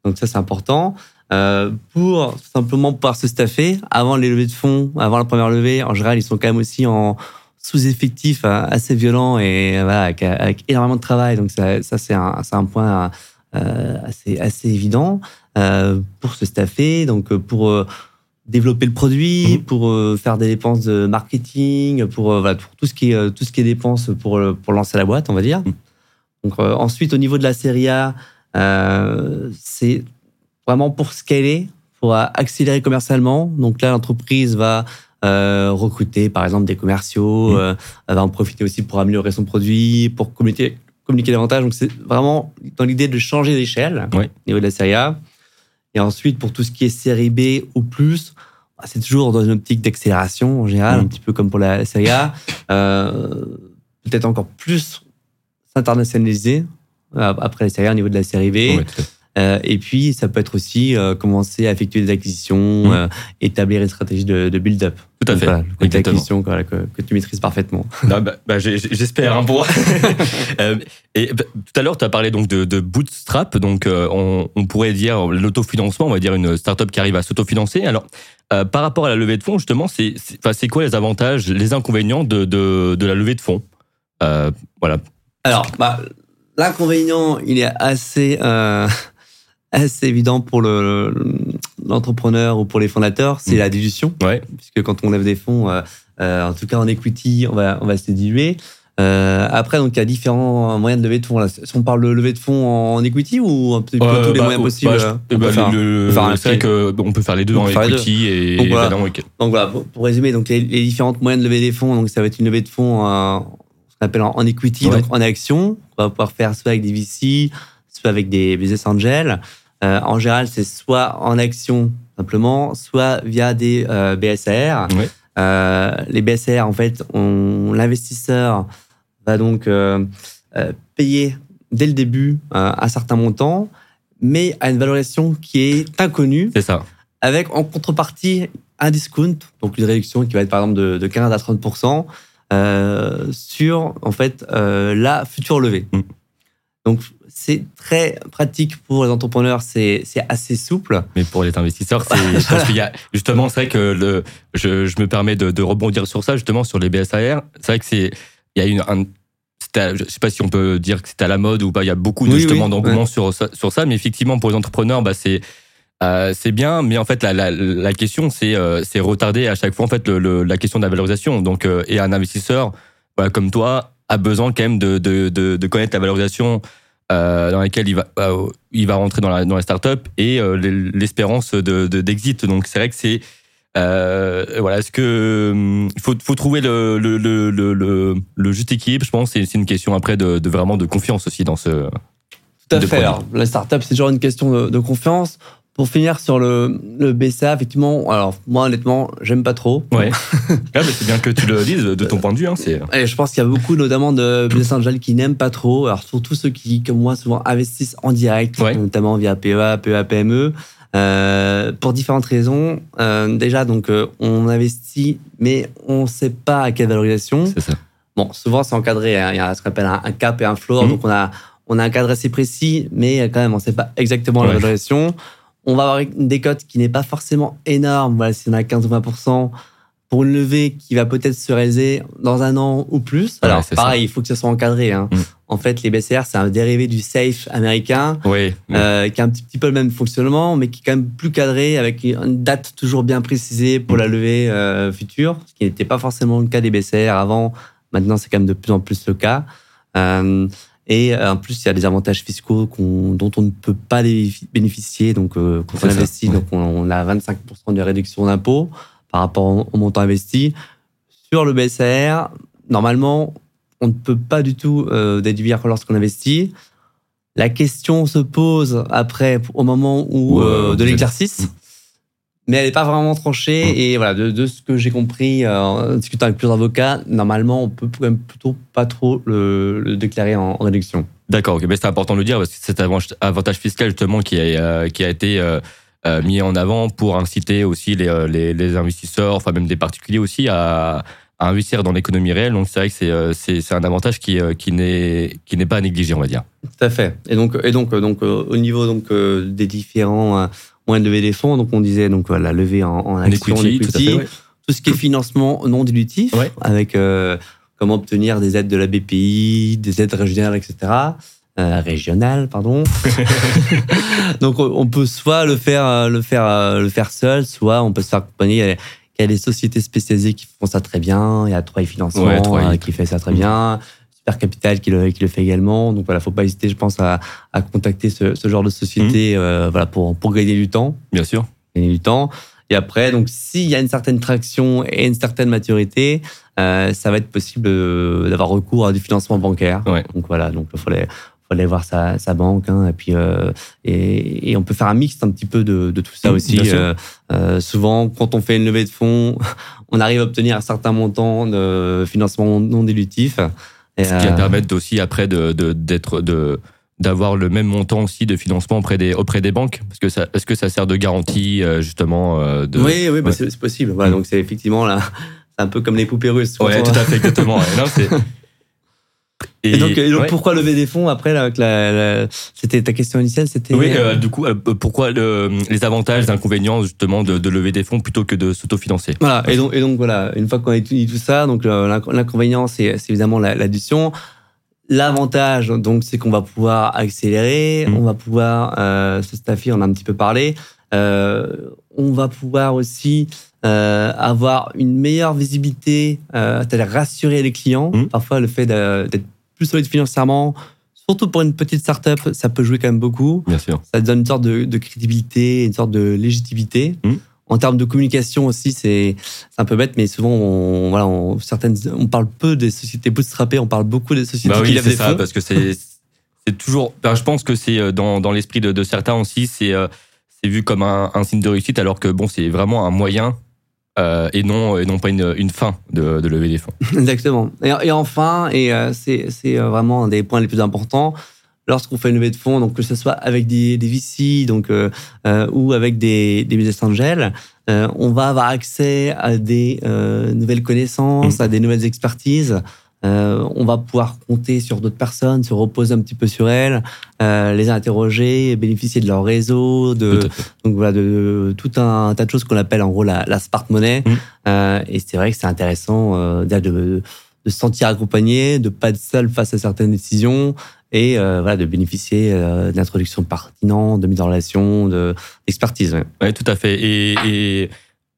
Donc, ça, c'est important. Euh, pour tout simplement pouvoir se staffer avant les levées de fonds, avant la première levée, en général, ils sont quand même aussi en, sous-effectif euh, assez violent et voilà, avec, énormément de travail. Donc ça, ça c'est un, un, point euh, assez, assez évident euh, pour se staffer, donc pour développer le produit, mmh. pour faire des dépenses de marketing, pour, voilà, pour tout ce qui est tout ce qui est dépenses pour pour lancer la boîte, on va dire. Mmh. Donc ensuite au niveau de la série A, c'est vraiment pour scaler, pour accélérer commercialement. Donc là l'entreprise va euh, recruter par exemple des commerciaux, mmh. euh, va en profiter aussi pour améliorer son produit, pour communiquer, communiquer davantage. Donc c'est vraiment dans l'idée de changer d'échelle au niveau de la série A. Et ensuite, pour tout ce qui est série B ou plus, bah, c'est toujours dans une optique d'accélération en général, mmh. un petit peu comme pour la série A. Euh, peut-être encore plus s'internationaliser après la série A au niveau de la série B. Euh, et puis, ça peut être aussi euh, commencer à effectuer des acquisitions, mmh. euh, établir une stratégie de, de build-up. Tout à fait. Voilà, le côté acquisition que, que, tu maîtrises parfaitement. bah, bah, J'espère. Hein, pour... et bah, tout à l'heure, tu as parlé donc de, de bootstrap. Donc, on, on, pourrait dire l'autofinancement, on va dire une startup qui arrive à s'autofinancer. Alors, par rapport à la levée de fonds, justement, c'est quoi les avantages, les inconvénients de, de, de la levée de fonds? Voilà. Alors, l'inconvénient, il est assez assez évident pour l'entrepreneur ou pour les fondateurs, c'est mm. la dilution. Ouais. Puisque quand on lève des fonds, euh, euh, en tout cas en equity, on va, on va se diluer. Euh, après, donc il y a différents moyens de lever de fonds. Là. Si on parle de lever de fonds en equity ou tous les bah, moyens possibles bah, on bah, C'est vrai qu'on peut faire les deux en equity et donc, voilà. donc voilà, pour, résumer, donc les, différentes moyens de lever des fonds, donc ça va être une levée de fonds en, ce qu'on appelle en, equity, donc en action. On va pouvoir faire soit avec des VC, soit avec des business angels. Euh, en général, c'est soit en action simplement, soit via des euh, BSR. Euh, les BSR, en fait, l'investisseur va donc payer dès le début un certain montant, mais à une valorisation qui est inconnue. C'est ça. Avec en contrepartie un discount, donc une réduction qui va être par exemple de, 15 à 30% euh, sur en fait euh, la future levée. Mm. Donc c'est très pratique pour les entrepreneurs, c'est c'est assez souple. Mais pour les investisseurs, c'est parce qu'il y a justement, c'est vrai que le, je, je me permets de, de rebondir sur ça justement sur les BSAR. C'est vrai que c'est il y a une un, à- je sais pas si on peut dire que c'est à la mode ou pas. Il y a beaucoup de, Oui, justement oui, d'engouement sur ça, sur ça, mais effectivement pour les entrepreneurs, bah c'est euh, c'est bien, mais en fait la, la, la question c'est euh, c'est retarder à chaque fois en fait le, le- la question de la valorisation. Donc euh, et un investisseur voilà, comme toi a besoin quand même de de, de, de connaître la valorisation euh, dans laquelle il va euh, il va rentrer dans la dans la startup et euh, l'espérance de de- d'exit. Donc c'est vrai que c'est euh, voilà, est-ce que il faut, faut trouver le, le, le, le, juste équilibre, je pense. C'est une question après de, de vraiment de confiance aussi dans ce. Tout à fait. Alors, la startup, c'est toujours une question de, de confiance. Pour finir sur le, le BCA, effectivement, alors moi honnêtement, j'aime pas trop. Ouais. Ah, mais c'est bien que tu le dises de ton point de vue. Hein. Et je pense qu'il y a beaucoup, notamment de business angels, qui n'aiment pas trop. Alors, surtout ceux qui, comme moi, souvent investissent en direct, Ouais. notamment via PEA, PEA, PME, euh, pour différentes raisons. Euh, déjà, donc, euh, on investit, mais on ne sait pas à quelle valorisation. C'est ça. Bon, souvent, c'est encadré. hein. Il y a ce qu'on appelle un, un cap et un floor. Mhm. Donc, on a, on a un cadre assez précis, mais quand même, on ne sait pas exactement la Ouais. valorisation. On va avoir une décote qui n'est pas forcément énorme. Voilà, si on a 15 ou 20 pour une levée qui va peut-être se réaliser dans un an ou plus. Ouais, Alors, c'est pareil, il faut que ça soit encadré. hein. Mhm. En fait, les BCR, c'est un dérivé du SAFE américain. Oui. euh, qui a un petit, petit peu le même fonctionnement, mais qui est quand même plus cadré, avec une date toujours bien précisée pour Mhm. la levée euh, future, ce qui n'était pas forcément le cas des BCR avant. Maintenant, c'est quand même de plus en plus le cas. Euh, et euh, en plus, il y a des avantages fiscaux dont on ne peut pas bénéficier. Donc, euh, quand on ça, investit, ouais. donc on, on a 25% de réduction d'impôt par rapport au, au montant investi. Sur le BCR, normalement, on ne peut pas du tout euh, déduire lorsqu'on investit. La question se pose après, au moment où, Ouais, euh, de l'exercice, Mm. Mais elle n'est pas vraiment tranchée. Mm. Et voilà, de, de ce que j'ai compris euh, en discutant avec plusieurs avocats, normalement, on peut quand même plutôt pas trop le, le déclarer en, en réduction. D'accord, mais c'est important de le dire parce que c'est cet avantage- fiscal justement qui a, euh, qui a été euh, mis en avant pour inciter aussi les, les, les investisseurs, enfin même des particuliers aussi, à, à investir dans l'économie réelle. Donc c'est vrai que c'est un avantage qui, qui n'est qui n'est pas à négliger, on va dire. Tout à fait. Et donc, et donc, donc au niveau donc des différents moyens de lever des fonds, donc on disait donc voilà, la levée en, en action, equity, tout à equity, fait. ouais. tout ce qui est financement non dilutif, Ouais. avec euh, comment obtenir des aides de la BPI, des aides régionales, etc. Euh, régionales, pardon. Donc on peut soit le faire, euh, le faire, euh, le faire seul, soit on peut se faire accompagner. Il y a- des sociétés spécialisées qui font ça très bien. Il y a 3i Financement Ouais, 3i. qui fait ça très bien. Capital qui le, qui le fait également. Donc voilà, faut pas hésiter, je pense, à, à contacter ce, ce genre de société, euh, voilà, pour, pour gagner du temps Bien sûr. gagner du temps. Et après, donc, s'il y a une certaine traction et une certaine maturité, euh, ça va être possible euh, d'avoir recours à du financement bancaire. Ouais. Donc voilà, donc il faut aller, faut aller voir sa, sa banque. hein, et puis, euh, et, et on peut faire un mix un petit peu de, de tout ça Mm, aussi. Euh, euh, souvent, quand on fait une levée de fonds, on arrive à obtenir un certain montant de financement non dilutif. Et, Ce qui va euh, permettre aussi après de d'être de d'avoir le même montant aussi de financement auprès des auprès des banques parce que ça parce que ça sert de garantie euh, justement euh, de oui, oui, bah, ouais. c'est c'est possible. Voilà, donc c'est effectivement là, c'est un peu comme les poupées russes. On- tout à fait exactement ouais. non Et, donc, et donc, ouais. pourquoi lever des fonds après là, avec la, la- C'était ta question initiale, c'était. Oui, euh, du coup, euh, pourquoi le- les avantages, les inconvénients justement de, de lever des fonds plutôt que de s'autofinancer? Voilà. Et donc, et donc voilà. Une fois qu'on a dit tout ça, donc euh, l'inc- l'inconvénient c'est évidemment la- l'addition. L'avantage donc c'est qu'on va pouvoir accélérer, Mhm. on va pouvoir euh, se staffer, on a un petit peu parlé. On va pouvoir aussi euh, avoir une meilleure visibilité, euh, c'est-à-dire rassurer les clients. Mhm. Parfois, le fait d'être plus solide financièrement, surtout pour une petite start-up, ça peut jouer quand même beaucoup. Bien sûr. ça donne une sorte de, de crédibilité, une sorte de légitimité. Mhm. En termes de communication aussi, c'est un peu bête, mais souvent, on, voilà, on, certaines, on parle peu des sociétés bootstrappées, on parle beaucoup des sociétés Bah qui oui, lèvent c'est des ça, fonds. parce que c'est toujours. ben, je pense que c'est euh, dans, dans l'esprit de, de certains aussi, c'est euh, c'est vu comme un, un signe de réussite, alors que bon, c'est vraiment un moyen euh, et non et non pas une, une fin de, de lever des fonds. Exactement. Et, et enfin, et euh, c'est c'est, euh, vraiment un des points les plus importants, lorsqu'on fait une levée de fonds, donc que ce soit avec des, des VC, donc euh, euh, ou avec des, des business angels, euh, on va avoir accès à des euh, nouvelles connaissances, Mmh. à des nouvelles expertises. Euh, on va pouvoir compter sur d'autres personnes, se reposer un petit peu sur elles, euh, les interroger, bénéficier de leur réseau, de, donc voilà, de, de tout un tas de choses qu'on appelle en gros la, la smart money. Mm. Euh, et c'est vrai que c'est intéressant de, de se sentir accompagné, de pas être seul face à certaines décisions et voilà de bénéficier euh, d'introduction pertinente, de mise en relation, de d'expertise. ouais. Oui, tout à fait. Et, et,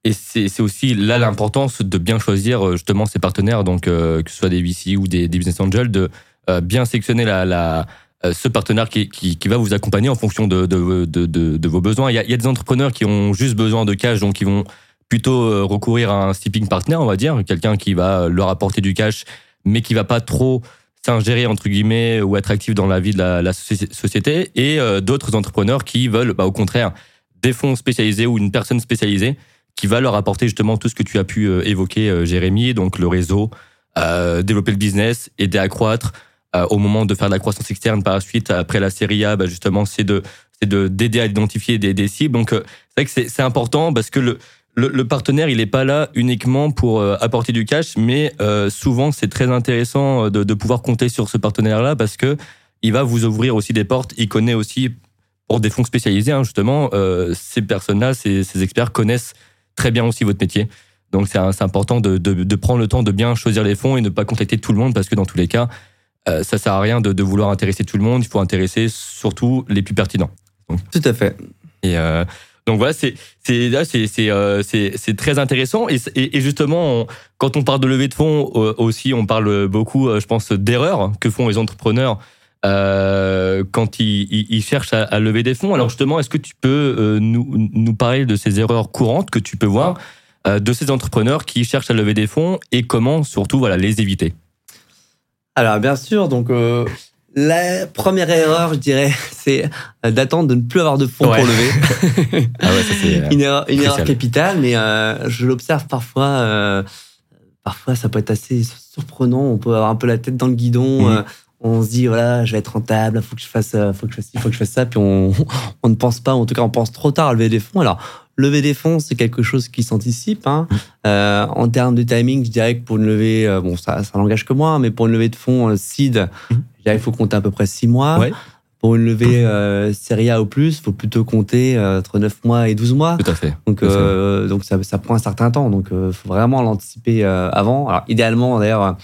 et c'est aussi là l'importance de bien choisir euh, justement ses partenaires, donc euh, que ce soit des VC ou des, business angels, de euh, bien sélectionner ce partenaire qui, va vous accompagner en fonction de, vos besoins. Il y, a, des entrepreneurs qui ont juste besoin de cash, donc ils vont plutôt recourir à un sleeping partner, on va dire, quelqu'un qui va leur apporter du cash, mais qui va pas trop s'ingérer entre guillemets ou être actif dans la vie de la, la soci- société, et d'autres entrepreneurs qui veulent, bah, au contraire, des fonds spécialisés ou une personne spécialisée qui va leur apporter justement tout ce que tu as pu euh, évoquer, euh, Jérémy, donc le réseau, euh, développer le business, aider à croître. Euh, au moment de faire de la croissance externe par la suite, après la série A, bah, justement, c'est de c'est de d'aider à identifier des, des cibles. Donc, euh, c'est vrai que c'est important parce que le, le, le partenaire, il n'est pas là uniquement pour euh, apporter du cash, mais souvent, c'est très intéressant de, de pouvoir compter sur ce partenaire-là parce que il va vous ouvrir aussi des portes. Il connaît aussi, pour des fonds spécialisés, hein, justement, ces personnes-là, ces, ces experts connaissent très bien aussi votre métier. Donc, c'est important de, de, de prendre le temps de bien choisir les fonds et ne pas contacter tout le monde parce que dans tous les cas, euh, ça sert à rien de, de vouloir intéresser tout le monde. Il faut intéresser surtout les plus pertinents. Tout à fait. Et euh, donc voilà, c'est euh, c'est très intéressant et, et, et justement on- quand on parle de levée de fonds euh, aussi, on parle beaucoup, je pense, d'erreurs que font les entrepreneurs euh, quand ils, cherchent à, à lever des fonds. Alors justement, est-ce que tu peux euh, nous nous parler de ces erreurs courantes que tu peux voir euh, de ces entrepreneurs qui cherchent à lever des fonds et comment surtout voilà les éviter? Alors bien sûr, donc la première erreur, je dirais, c'est d'attendre de ne plus avoir de fonds Ouais. pour lever. Ah ouais, ça c'est une erreur, une erreur crucial. capitale, mais je l'observe parfois. parfois, ça peut être assez surprenant. On peut avoir un peu la tête dans le guidon. Mhm. On se dit voilà, je vais être rentable. Faut que je fasse, euh, faut que je fasse faut que je fasse ça. Puis on, on ne pense pas. En tout cas, on pense trop tard à lever des fonds. Alors, lever des fonds, c'est quelque chose qui s'anticipe. Hein. Euh, en termes de timing, je dirais que pour une levée, euh, bon, ça, ça n'engage que moi, mais pour une levée de fonds euh, seed, Mhm. je dirais qu'il faut compter à peu près six mois. Ouais. Pour une levée euh, série A ou plus, il faut plutôt compter entre 9 mois et 12 mois. tout à fait. Donc, euh, donc ça, ça prend un certain temps. Donc, il faut vraiment l'anticiper euh, avant. Alors, idéalement, d'ailleurs,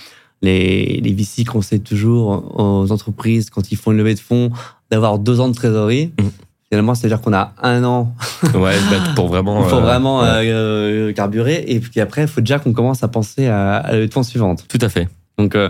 les, les VC conseillent toujours aux entreprises, quand ils font une levée de fonds, d'avoir deux ans de trésorerie. Mhm. Finalement, c'est-à-dire qu'on a un an Ouais, bah, pour vraiment. euh, vraiment ouais. euh, euh, carburer. Et puis après, il faut déjà qu'on commence à penser à, à la levée de fonds suivante. Tout à fait. Donc, euh,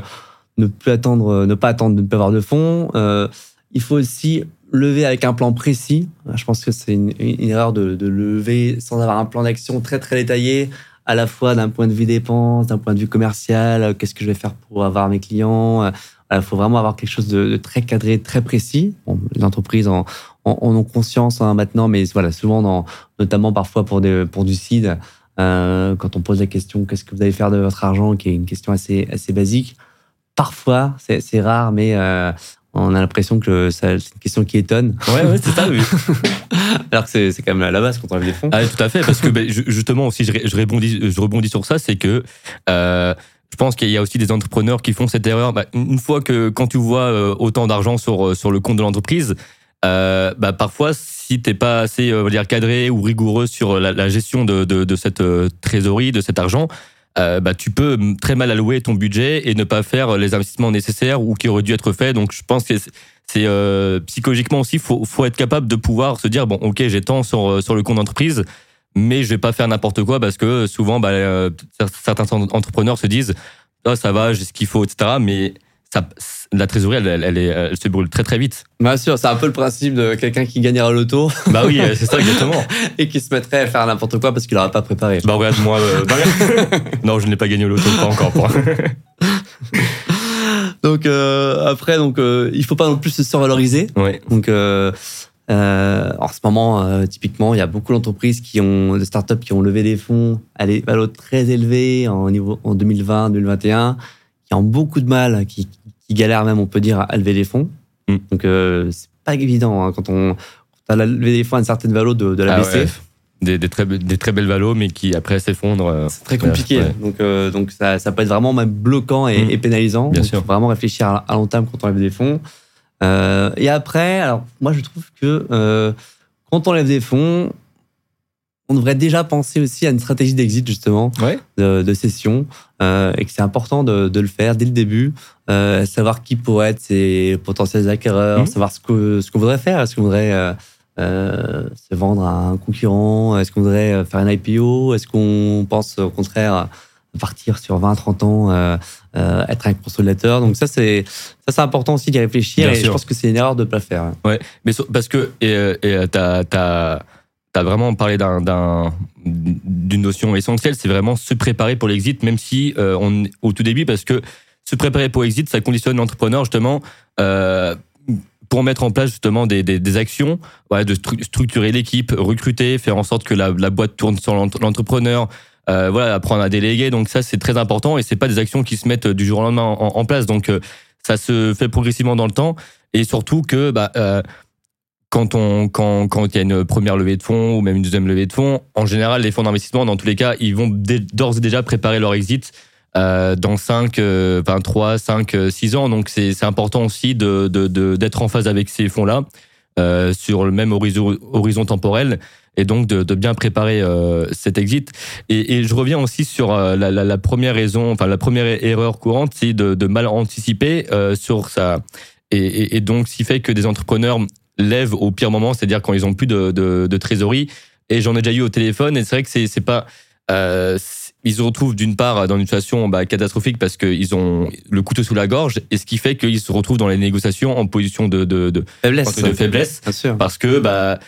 ne plus attendre, euh, ne pas attendre de ne pas avoir de fonds. Euh, il faut aussi lever avec un plan précis. Je pense que c'est une, une erreur de, de lever sans avoir un plan d'action très très détaillé, à la fois d'un point de vue dépenses, d'un point de vue commercial. euh, Qu'est-ce que je vais faire pour avoir mes clients euh, Il faut vraiment avoir quelque chose de, de très cadré, très précis. Bon, les entreprises en, en, ont conscience hein, maintenant, mais voilà, souvent, dans, notamment parfois pour, des, pour du seed, euh, quand on pose la question qu'est-ce que vous allez faire de votre argent, qui est une question assez, assez basique, parfois, c'est c'est rare, mais euh, on a l'impression que c'est une question qui étonne, Ouais, ouais, c'est ça. oui. alors que c'est c'est quand même à la base quand on lève des fonds. Ah, tout à fait, parce que ben, ju- justement aussi, je, rebondis, je rebondis sur ça, c'est que euh, je pense qu'il y a aussi des entrepreneurs qui font cette erreur. Bah, une fois que quand tu vois euh, autant d'argent sur euh, sur le compte de l'entreprise, euh, bah, parfois si t'es pas assez euh, on va dire cadré ou rigoureux sur la, la gestion de, de, de cette trésorerie, de cet argent. Euh, bah, tu peux très mal allouer ton budget et ne pas faire les investissements nécessaires ou qui auraient dû être faits. Donc, je pense que c'est- euh, psychologiquement aussi, faut, faut être capable de pouvoir se dire bon, ok, j'ai tant sur euh, sur le compte d'entreprise, mais je vais pas faire n'importe quoi parce que souvent, bah, euh, certains entrepreneurs se disent oh, ça va, j'ai ce qu'il faut, etc. Mais ça, la trésorerie, elle, elle, elle est- elle se brûle très très vite. Bien sûr, c'est un peu le principe de quelqu'un qui gagnerait au loto Bah oui, c'est ça exactement. et qui se mettrait à faire n'importe quoi parce qu'il n'aura pas préparé. Bah regarde moi. euh, bah, non, je n'ai pas gagné au loto, pas encore. Pour... Donc euh, après, donc euh, il faut pas non plus se survaloriser. ouais. Donc, euh, euh, en ce moment, euh, typiquement, il y a beaucoup d'entreprises qui ont, de startups qui ont levé des fonds à des valeurs très élevées en, niveau, en 2020, 2021, qui ont beaucoup de mal, qui, qui galèrent même, on peut dire, à lever des fonds. Mm. Donc, euh, c'est pas évident hein, quand on quand a levé des fonds à une certaine valeur de, de la Ah BC. ouais. Des, des très, be- des très belles valos, mais qui après s'effondrent. euh, C'est très compliqué. Ouais. Donc, euh, donc ça, ça peut être vraiment même bloquant et, Mm. et pénalisant. Bien Donc, sûr. faut vraiment réfléchir à, à long terme quand on lève des fonds. Euh, et après, alors moi je trouve que quand on lève des fonds, on devrait déjà penser aussi à une stratégie d'exit justement, Ouais. de, de cession, euh, et que c'est important de, de le faire dès le début, euh, savoir qui pourrait être ses potentiels acquéreurs, Mhm. savoir ce que ce qu'on voudrait faire, est-ce qu'on voudrait euh, euh, se vendre à un concurrent, est-ce qu'on voudrait euh, faire un IPO, est-ce qu'on pense au contraire partir sur 20-30 ans, euh, euh, être un consolidateur? Donc ça c'est ça c'est important aussi d'y réfléchir Bien et je pense que c'est une erreur de ne pas le faire. Mais so- parce que et, euh, et, euh, t'as t'as t'as vraiment parlé d'un d'un- d'une notion essentielle, c'est vraiment se préparer pour l'exit, même si euh, on au tout début, parce que se préparer pour l'exit, ça conditionne l'entrepreneur justement. Euh, pour mettre en place justement des, des, des actions, ouais, de stru- structurer l'équipe, recruter, faire en sorte que la, la boîte tourne l'entre- l'entrepreneur, euh, voilà, apprendre à déléguer. Donc ça, c'est très important et c'est pas des actions qui se mettent du jour au lendemain en, en place. Donc euh, ça se fait progressivement dans le temps et surtout que bah, euh, quand on quand quand il y a une première levée de fonds ou même une deuxième levée de fonds, en général, les fonds d'investissement, dans tous les cas, ils vont d'ores et déjà préparer leur exit euh, dans 5, euh, enfin 3, 5, 6 ans. Donc c'est c'est important aussi de de- d'être en phase avec ces fonds-là euh, sur le même horizon, horizon temporel et donc de, de bien préparer euh, cet exit. Et, et je reviens aussi sur euh, la, la- la première raison, enfin la première erreur courante, c'est de, de mal anticiper sur ça. Et, et, et donc, ce qui fait que des entrepreneurs lèvent au pire moment, c'est-à-dire quand ils ont plus de, de, de trésorerie. Et j'en ai déjà eu au téléphone, et c'est vrai que c'est c'est pas. Euh, ils se retrouvent d'une part dans une situation bah, catastrophique parce qu'ils ont le couteau sous la gorge, et ce qui fait qu'ils se retrouvent dans les négociations en position de, de, de, Faiblesse. de faiblesse Bien sûr. parce que bah,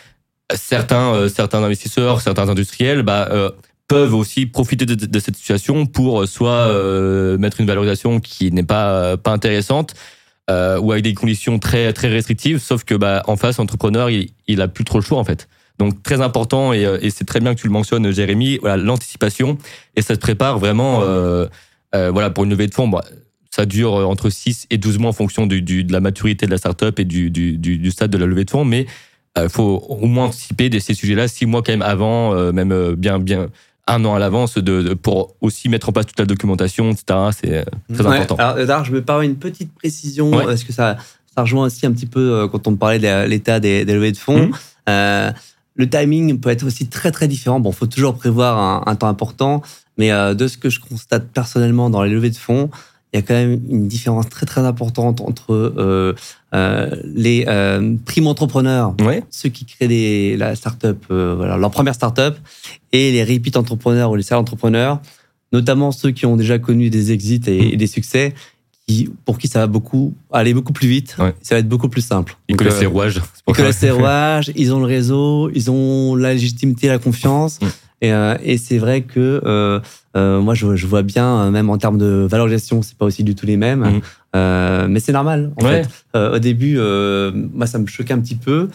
certains, euh, certains investisseurs, certains industriels bah, euh, peuvent aussi profiter de, de cette situation pour soit euh, mettre une valorisation qui n'est pas, pas intéressante euh, ou avec des conditions très, très restrictives, sauf que bah, en face, l'entrepreneur, il, il a plus trop le choix en fait. Donc très important et, euh, et c'est très bien que tu le mentionnes, Jérémy, voilà, l'anticipation et ça se prépare vraiment euh, euh, voilà, pour une levée de fonds. Bah, ça dure euh, entre 6 et 12 mois en fonction du, du- de la maturité de la startup et du, du, stade de la levée de fonds, mais il faut au moins anticiper de ces sujets-là six mois quand même avant, euh, même euh, bien, bien un an à l'avance, de, de- pour aussi mettre en place toute la documentation, etc. C'est euh, très Ouais. important. Alors, je me permets une petite précision, Ouais. parce que ça, ça rejoint aussi un petit peu euh, quand on parlait de l'état des, des levées de fonds? Mhm. Euh, le timing peut être aussi très très différent. Bon, faut toujours prévoir un, un temps important, mais euh, de ce que je constate personnellement dans les levées de fonds, il y a quand même une différence très très importante entre euh, euh, les euh, prime entrepreneurs Ouais, ceux qui créent des, la startup, euh, voilà, leur première startup, et les repeat entrepreneurs ou les serial entrepreneurs, notamment ceux qui ont déjà connu des exits et, et des succès, qui, pour qui ça va beaucoup aller beaucoup plus vite, Ouais. ça va être beaucoup plus simple. ils Donc, connaissent les rouages. ils connaissent les rouages, ils ont le réseau, ils ont la légitimité, la confiance. Et, euh, et c'est vrai que euh, euh, moi, je, je vois bien, même en termes de valorisation, c'est pas aussi du tout les mêmes. Mm. Euh, mais c'est normal. En Ouais. fait. Euh, au début, euh, moi, ça me choquait un petit peu.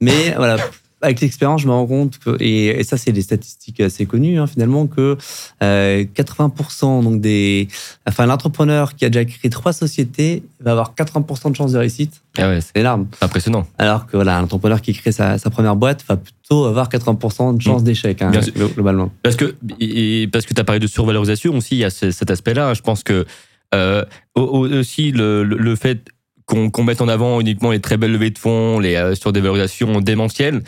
Mais voilà, avec l'expérience, je me rends compte que, et, et ça, c'est des statistiques assez connues, hein, finalement, que euh, 80% donc des, enfin, l'entrepreneur qui a déjà créé trois sociétés va avoir 80% de chances de réussite. Ah ouais, c'est énorme. impressionnant. Alors que voilà, un entrepreneur qui crée sa, sa première boîte va plutôt avoir 80% de chances d'échec, hein, globalement. Parce que, et parce que tu as parlé de survalorisation aussi, il y a ce- cet aspect-là. Je pense que euh, au- au- aussi le, le- le fait qu'on qu'on mette en avant uniquement les très belles levées de fonds, les euh, sur des valorisations démentielles,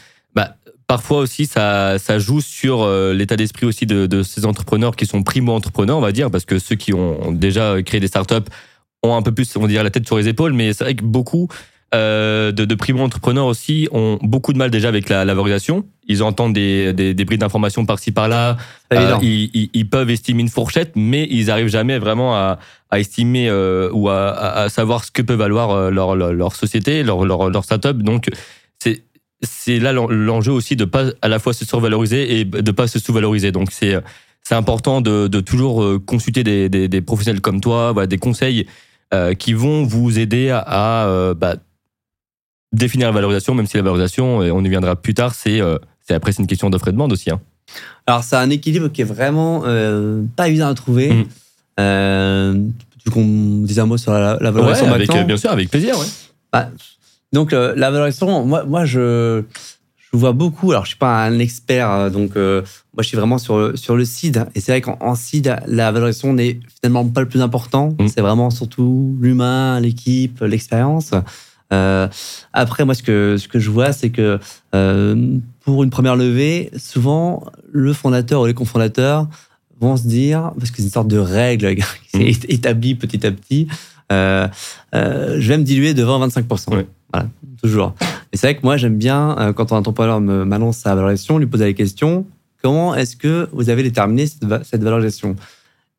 parfois aussi ça, ça joue sur euh, l'état d'esprit aussi de, de ces entrepreneurs qui sont primo-entrepreneurs, on va dire, parce que ceux qui ont déjà créé des startups ont un peu plus, on va dire, la tête sur les épaules, mais c'est vrai que beaucoup euh, de, de primo-entrepreneurs aussi ont beaucoup de mal déjà avec la, la valorisation. Ils entendent des, des, des brides d'informations par-ci par-là, euh, ils, ils- ils peuvent estimer une fourchette, mais ils arrivent jamais vraiment à, à estimer euh, ou à, à- à savoir ce que peut valoir euh, leur, leur, leur société, leur, leur, leur startup. Donc, c'est c'est là l'en- l'enjeu aussi de pas à la fois se survaloriser et de pas se sous-valoriser. Donc, c'est c'est important de, de toujours euh, consulter des, des, des professionnels comme toi, voilà, des conseils euh, qui vont vous aider à, à, euh, bah, définir la valorisation, même si la valorisation, et on y viendra plus tard, c'est euh, après c'est une question d'offre et demande aussi. Hein. Alors, c'est un équilibre qui est vraiment pas évident à trouver. Mm. Euh, tu veux qu'on dise un mot sur la, la Ouais, valorisation avec, euh, bien sûr, avec plaisir. Ouais. Bah, Donc la valorisation, moi, moi je, je vois beaucoup. Alors je suis pas un expert, donc moi je suis vraiment sur sur le seed. Et c'est vrai qu'en seed, la valorisation n'est finalement pas le plus important. Mm. C'est vraiment surtout l'humain, l'équipe, l'expérience. Euh, après, moi, ce que, ce que je vois, c'est que euh, pour une première levée, souvent, le fondateur ou les cofondateurs vont se dire, parce que c'est une sorte de règle qui s'est mmh. établie petit à petit, euh, euh, je vais me diluer de 20 25%. Voilà, toujours. Et c'est vrai que moi, j'aime bien, euh, quand un entrepreneur m'annonce sa valorisation, lui poser la question, comment est-ce que vous avez déterminé cette, cette valorisation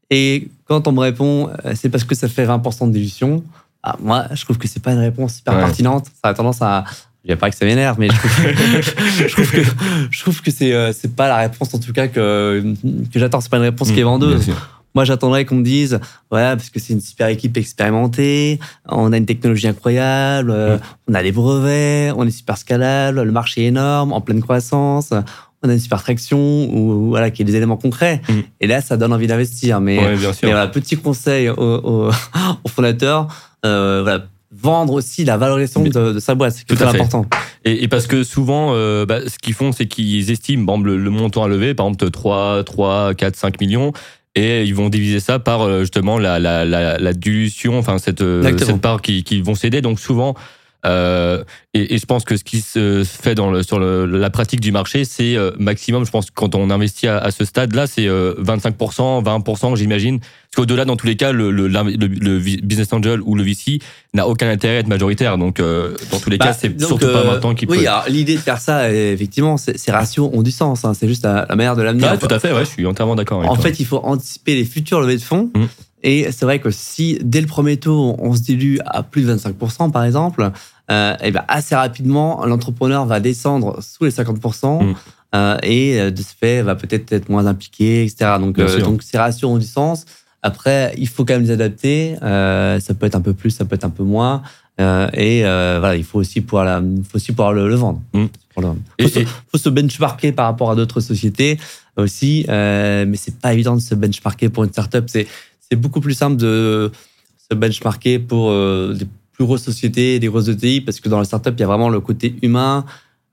Et quand on me répond, euh, c'est parce que ça fait 20% de dilution, ah, moi, je trouve que c'est pas une réponse hyper pertinente. Ça a tendance à. Je dis pas que ça m'énerve, mais je trouve que, je trouve que, c'est pas la réponse en tout cas que que j'attends. C'est pas une réponse qui est mmh, vendeuse. Moi, j'attendrais qu'on me dise, voilà, parce que c'est une super équipe expérimentée, on a une technologie incroyable, euh, mmh. on a des brevets, on est super scalable, le marché est énorme, en pleine croissance, on a une super traction ou voilà qui est des éléments concrets mmh. et là ça donne envie d'investir mais, voilà, petit conseil aux, aux fondateurs euh, voilà, vendre aussi la valorisation de, sa boîte. C'est tout important. Et, et, parce que souvent, euh, bah, ce qu'ils font, c'est qu'ils estiment le, montant à lever, par exemple 3, 3, 4, 5 millions, et ils vont diviser ça par euh, justement la, la, la, la dilution, enfin cette, cette part qu'ils qui vont céder. Donc souvent, euh, et, et, je pense que ce qui se fait dans le, sur le, la pratique du marché, c'est euh, maximum, je pense, quand on investit à, à ce stade-là, c'est 25%, 20%, j'imagine. Parce qu'au-delà, dans tous les cas, le, le, le, business angel ou le VC n'a aucun intérêt à être majoritaire. Donc, euh, dans tous les cas, bah, c'est surtout pas maintenant qu'il oui, peut. Oui, l'idée de faire ça, effectivement, ces ratios ont du sens. Hein. C'est juste la, manière de l'amener. Ah, tout à fait, ouais, je suis entièrement d'accord. En fait, il faut anticiper les futures levées de fonds. Mmh. Et c'est vrai que si dès le premier tour, on se dilue à plus de 25%, par exemple, euh, et ben assez rapidement, l'entrepreneur va descendre sous les 50%. Mm. Euh, et euh, de ce fait va peut-être être moins impliqué, etc. Donc, euh, donc ces ratios ont du sens. Après, il faut quand même les adapter. Euh, ça peut être un peu plus, ça peut être un peu moins. Euh, et voilà, il faut aussi pouvoir, la, faut aussi pouvoir le, le vendre. Mm. Il faut, faut, se benchmarker par rapport à d'autres sociétés aussi, mais c'est pas évident de se benchmarker pour une startup. C'est c'est beaucoup plus simple de se benchmarker pour des plus grosses sociétés, des grosses ETI, parce que dans la startup, il y a vraiment le côté humain,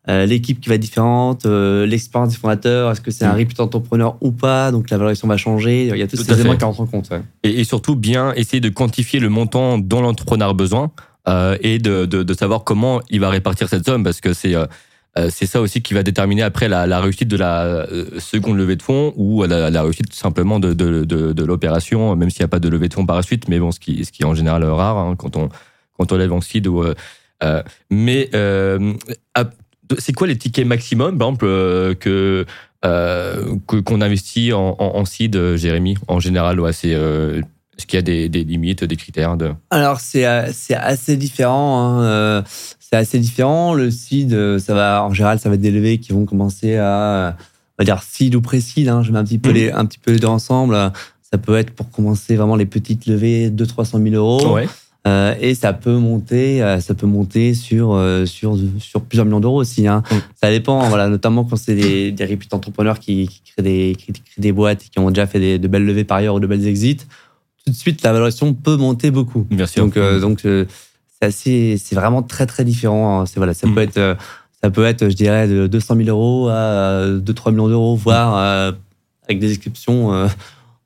euh, l'équipe qui va être différente, euh, l'expérience des fondateurs, est-ce que c'est un mm. réputé entrepreneur ou pas, donc la valorisation va changer, il y a tous ces éléments qui rentrent en compte. Et, surtout, bien essayer de quantifier le montant dont l'entrepreneur a besoin euh, et de, de, de, savoir comment il va répartir cette somme, parce que c'est... Euh, euh, c'est ça aussi qui va déterminer après la, réussite de la seconde levée de fonds ou la, la réussite simplement de, de, l'opération, même s'il n'y a pas de levée de fonds par la suite, mais bon, ce qui, est en général rare hein, quand on quand on lève en seed. Euh, euh, mais euh, c'est quoi les tickets maximum, par exemple, qu'on investit en, en, seed, Jérémy, en général ouais, c'est est-ce qu'il y a des, limites, des critères. Alors, c'est assez différent. Hein. C'est assez différent. Le seed, ça va, en général, ça va être des levées qui vont commencer à, on va dire, seed ou pré-seed. Hein. Je mets un petit, peu mmh. les, un petit peu les deux ensemble. Ça peut être pour commencer vraiment les petites levées, 200-300 000 euros. Ouais. Euh, et ça peut monter, euh, ça peut monter sur euh, sur sur plusieurs millions d'euros aussi. Hein. Mm. Ça dépend, voilà, notamment quand c'est des, des réputés entrepreneurs qui, qui, créent des qui, créent des boîtes qui ont déjà fait des, de belles levées par ailleurs ou de belles exits. Tout de suite, la valorisation peut monter beaucoup. Bien sûr. Donc mm. donc c'est assez, c'est vraiment très très différent. Hein. C'est voilà, ça mm. peut être ça peut être, je dirais, de 200 000 euros à 2-3 millions d'euros, voire avec des exceptions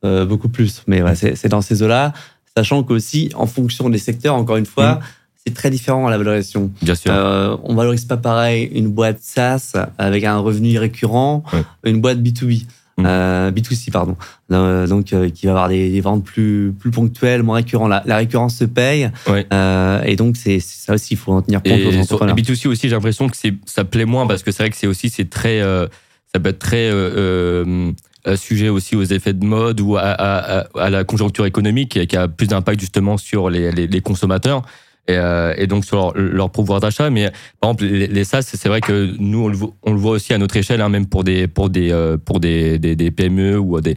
beaucoup plus. Mais voilà, c'est dans ces eaux-là. Sachant qu'aussi, en fonction des secteurs, encore une fois, mm. c'est très différent la valorisation. Bien sûr. Euh, on valorise pas pareil une boîte SaaS avec un revenu récurrent, une boîte B2B. Mm. Euh, B2C, pardon. Euh, donc, euh, qui va avoir des, ventes plus, plus ponctuelles, moins récurrentes. La, récurrence se paye. Euh, et donc, c'est ça aussi, il faut en tenir compte et aux entrepreneurs. B2C aussi, j'ai l'impression que ça plaît moins parce que c'est vrai que c'est aussi, c'est très, ça peut être très, euh, sujet aussi aux effets de mode ou à, à, à la conjoncture économique qui a plus d'impact justement sur les, les, les consommateurs. Et, euh, et, donc sur leur, pouvoir d'achat. Mais par exemple, les, les SaaS, c'est vrai que nous on le, voit, on le voit aussi à notre échelle, hein, même pour des pour des euh, pour des, des, PME ou des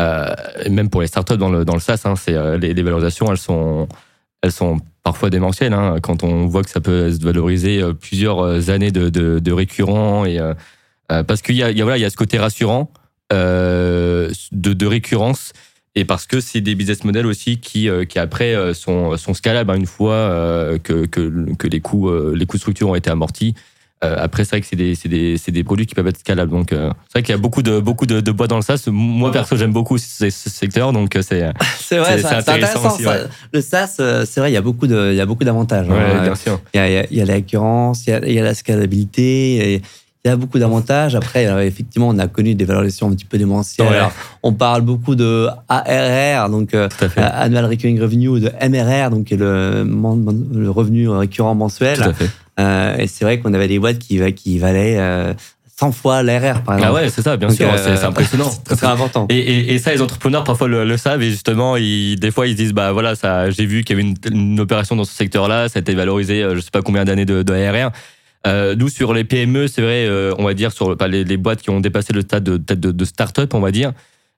euh, même pour les startups dans le dans le SaaS. Hein, c'est les, les, valorisations, elles sont elles sont parfois démentielles. Hein, quand on voit que ça peut se valoriser plusieurs années de, de, de récurrent et parce qu'il y a, y a voilà il y a ce côté rassurant euh, de, de, récurrence et parce que c'est des business models aussi qui, qui après sont, sont scalables hein, une fois que, que, que, les coûts les coûts de structure ont été amortis. Euh, après, c'est vrai que c'est des, des, des, produits qui peuvent être scalables. Donc, euh, c'est vrai qu'il y a beaucoup de, beaucoup de, de bois dans le SaaS. Moi, perso, j'aime beaucoup ce, secteur. Donc, euh, c'est c'est vrai, c'est intéressant. Aussi, Le SaaS, c'est vrai, il y a beaucoup de, il y a beaucoup d'avantages. Hein. Il y a, il y a la récurrence, il y a, il y a la scalabilité. il y a beaucoup d'avantages. Après, effectivement, on a connu des valorisations un petit peu démentielles. on parle beaucoup de ARR, donc Annual Recurring Revenue, de MRR, donc le, le revenu récurrent mensuel. Tout à fait. Euh, et c'est vrai qu'on avait des boîtes qui, qui valaient 100 euh, fois l'RR, par exemple. Ah ouais, c'est ça, bien sûr, c'est euh, impressionnant. C'est très important. Et, et, et, ça, les entrepreneurs parfois le, savent et justement, ils, des fois, ils disent, bah voilà, ça, j'ai vu qu'il y avait une, une, opération dans ce secteur-là, ça a été valorisé, je sais pas combien d'années de, de. Euh, nous, sur les PME, c'est vrai, on va dire, sur les, les, boîtes qui ont dépassé le stade de, de, de start-up, on va dire,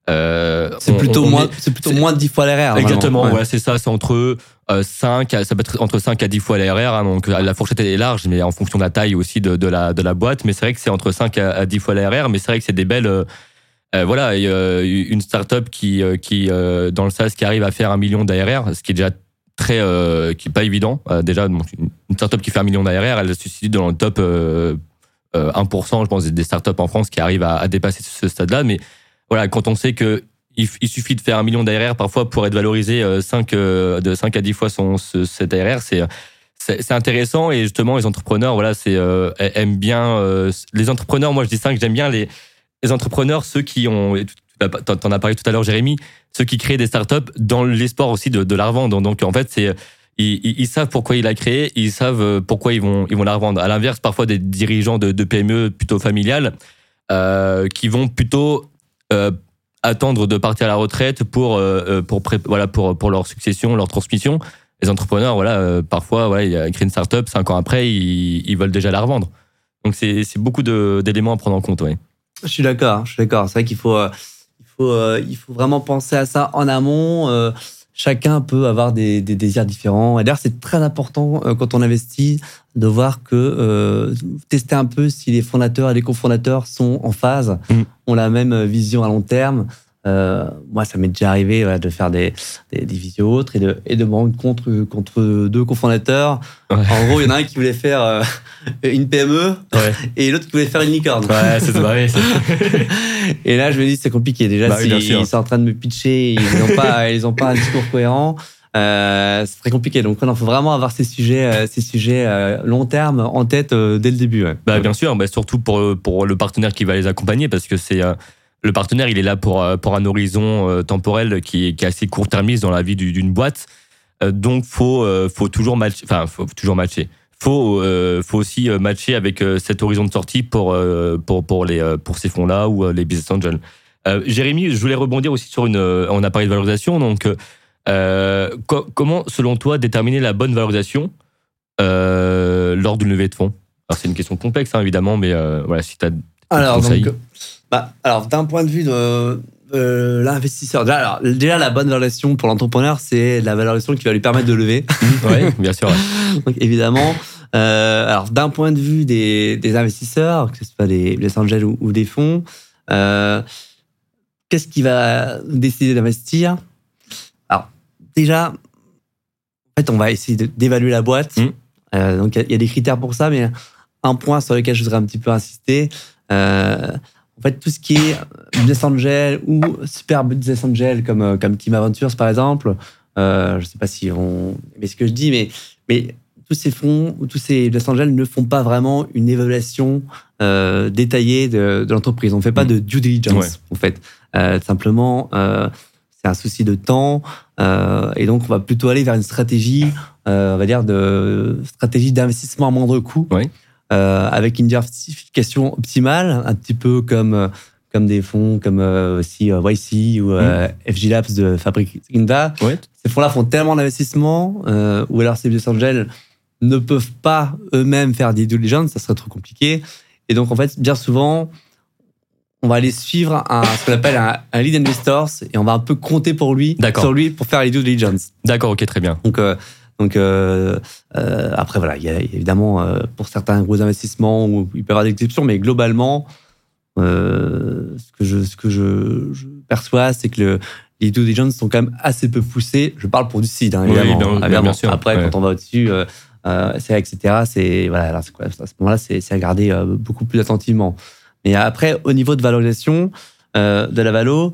euh, c'est plutôt, moins, c'est plutôt moins de 10 fois l'RR. Exactement, ouais. c'est ça, c'est entre 5, euh, ça peut être entre 5 à 10 fois l'RR, hein, donc la fourchette est large, mais en fonction de la taille aussi de, de la, de la boîte, mais c'est vrai que c'est entre 5 à 10 fois l'RR, mais c'est vrai que c'est des belles... Euh, euh voilà, une startup qui, qui dans le SaaS qui arrive à faire un million d'ARR, ce qui est déjà très, qui est pas évident. déjà, une startup qui fait un million d'ARR, elle se situe dans le top 1%, je pense, des startups en France qui arrivent à, dépasser ce stade-là, mais voilà, quand on sait que il, suffit de faire un million d'ARR parfois pour être valorisé 5, euh, euh, de 5 à 10 fois son, cet ARR, c'est c'est intéressant et justement les entrepreneurs voilà c'est euh, aiment bien les entrepreneurs moi je dis ça que j'aime bien les les entrepreneurs ceux qui ont t'en as parlé tout à l'heure Jérémy ceux qui créent des startups dans l'espoir aussi de, la revendre donc en fait ils, savent pourquoi ils la créé ils savent pourquoi ils vont ils vont la revendre à l'inverse parfois des dirigeants de, PME plutôt familiales euh, qui vont plutôt euh, attendre de partir à la retraite pour euh, euh, pour voilà pour pour leur succession, leur transmission. Les entrepreneurs, voilà, parfois, ils créent une startup, cinq ans après, ils, veulent déjà la revendre. Donc c'est beaucoup d'éléments à prendre en compte, oui. Je suis d'accord, je suis d'accord. C'est vrai qu'il faut il faut il faut vraiment penser à ça en amont chacun peut avoir des, des désirs différents. Et d'ailleurs, c'est très important euh, quand on investit de voir que euh, tester un peu si les fondateurs et les cofondateurs sont en phase, mm. ont la même vision à long terme. Euh, moi, ça m'est déjà arrivé de faire des, des, des visios autres et de, et de me rendre compte contre deux cofondateurs. En gros, il y en a un qui voulait faire euh, une PME et l'autre qui voulait faire une licorne. Ouais, c'est vrai. et là, je me dis, c'est compliqué. Déjà, bah, ils sont en train de me pitcher, ils n'ont pas, ils ont pas un discours cohérent. Euh, c'est très compliqué. Donc, il faut vraiment avoir ces sujets, euh, ces sujets euh, long terme en tête dès le début. Bah, bien sûr, bah, surtout pour, pour le partenaire qui va les accompagner, parce que c'est le partenaire, il est là pour, euh, pour un horizon euh, temporel qui est, assez court-termiste dans la vie d'une boîte. Euh, donc, faut, faut toujours matcher. Enfin, faut toujours matcher. Faut, faut aussi matcher avec cet horizon de sortie pour, pour, pour, les, pour ces fonds-là ou les business angels. Jérémy, je voulais rebondir aussi sur une. On a parlé de valorisation. Donc, comment, selon toi, déterminer la bonne valorisation lors d'une levée de fonds? Alors, c'est une question complexe, hein, évidemment, mais voilà, si tu as. Alors, donc, bah, alors, d'un point de vue de l'investisseur, déjà, alors, déjà, la bonne valorisation pour l'entrepreneur, c'est la valorisation qui va lui permettre de lever. oui, bien sûr. Donc, évidemment, euh, alors d'un point de vue des, des, investisseurs, que ce soit des, des angels ou, des fonds, euh, qu'est-ce qui va décider d'investir? Alors, déjà, en fait, on va essayer d'évaluer la boîte. Mmh. Euh, donc, il y, a des critères pour ça, mais un point sur lequel je voudrais un petit peu insister, en fait, tout ce qui est business angel ou super business angel comme, euh, comme Team Adventures, par exemple, euh, je ne sais pas si on mais ce que je dis, mais, mais tous ces fonds ou tous ces business angels ne font pas vraiment une évaluation euh, détaillée de, de l'entreprise. On ne fait pas mm. de due diligence, en fait. Euh, simplement, euh, c'est un souci de temps. Euh, et donc, on va plutôt aller vers une stratégie, on va dire, de stratégie d'investissement à moindre coût. Oui. Euh, avec une diversification optimale, un petit peu comme euh, comme des fonds comme euh, aussi YC ou mmh. FG Labs de Fabric Inda. Ces fonds-là font tellement d'investissements, ou alors ces business angels ne peuvent pas eux-mêmes faire des due diligence, ça serait trop compliqué. Et donc, en fait, bien souvent, on va aller suivre un, ce qu'on appelle un, lead investor et on va un peu compter pour lui, sur lui pour faire les due diligence. D'accord, ok, très bien. Donc, donc euh, euh, après voilà, il y a évidemment euh, pour certains gros investissements où il peut y avoir des exceptions, mais globalement, ce que je ce que je, je perçois, c'est que le, les due diligence sont quand même assez peu poussées. Je parle pour du seed, hein, Oui, évidemment. bien- bien sûr, Après, ouais. quand on va au-dessus, c'est etc. C'est voilà, alors c'est quoi, à ce moment-là, c'est à garder euh, beaucoup plus attentivement. Mais après, au niveau de valorisation de la valo,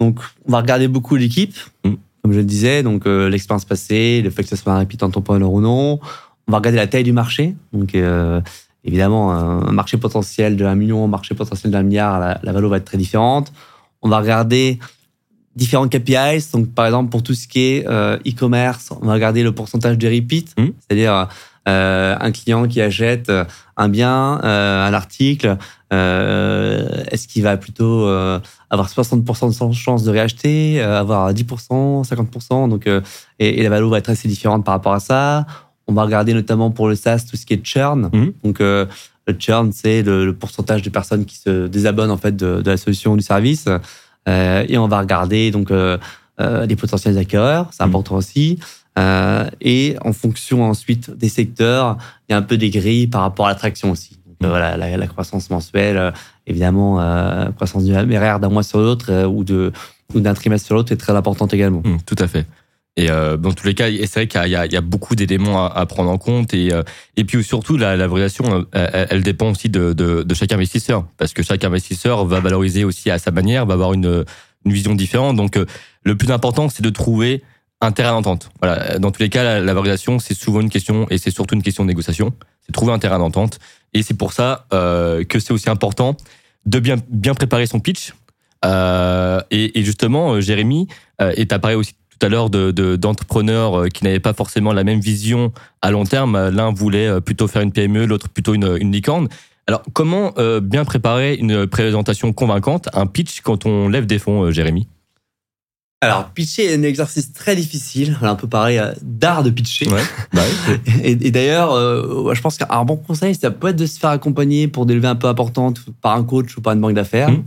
donc on va regarder beaucoup l'équipe, Mm. Comme je le disais, donc euh, l'expérience passée, le fait que ce soit un rapide entrepreneur ou non. On va regarder la taille du marché, donc euh, évidemment un marché potentiel de 1 million, un marché potentiel d'un milliard, la, la valo va être très différente. On va regarder différents KPIs. Donc, par exemple, pour tout ce qui est euh, e-commerce, on va regarder le pourcentage de repeat, Mhm. c'est-à-dire un client qui achète un bien, un article, est-ce qu'il va plutôt euh, avoir 60% de chance de réacheter, euh, avoir 10%, 50%, donc, euh, et, et la valeur va être assez différente par rapport à ça. On va regarder notamment pour le SaaS tout ce qui est churn. Mhm. Donc, euh, le churn, c'est le, le pourcentage de personnes qui se désabonnent en fait de, de la solution ou du service. Euh, et on va regarder donc euh, euh, les potentiels acquéreurs, c'est Mhm. important aussi. Euh, et en fonction ensuite des secteurs, il y a un peu des grilles par rapport à l'attraction aussi. Mhm. voilà, la, la croissance mensuelle, euh, évidemment, euh, croissance du MRR d'un mois sur l'autre ou de ou d'un trimestre sur l'autre est très importante également. Mm, tout à fait. Et euh, dans tous les cas, c'est vrai qu'il y, a- il y a beaucoup d'éléments à, à prendre en compte. Et, euh, et puis surtout, la, la valorisation, euh, elle, elle dépend aussi de, de, de chaque investisseur. Parce que chaque investisseur va valoriser aussi à sa manière, va avoir une, une vision différente. Donc euh, le plus important, c'est de trouver un terrain d'entente. Voilà. Dans tous les cas, la, la valorisation, c'est souvent une question, et c'est surtout une question de négociation. Trouver un terrain d'entente. Et c'est pour ça euh, que c'est aussi important de bien, bien préparer son pitch. Euh, et, justement, euh, Jérémy, et tu parlé aussi tout à l'heure de- de- d'entrepreneurs qui n'avaient pas forcément la même vision à long terme. L'un voulait plutôt faire une PME, l'autre plutôt une, une licorne. Alors, comment bien préparer une présentation convaincante, un pitch quand on lève des fonds, Jérémy? Alors, pitcher est un exercice très difficile, un peu pareil euh, d'art de pitcher. Ouais. Bah. Et, et d'ailleurs, euh, je pense qu'un bon conseil, ça peut être de se faire accompagner pour des levées un peu importantes par un coach ou par une banque d'affaires Mhm.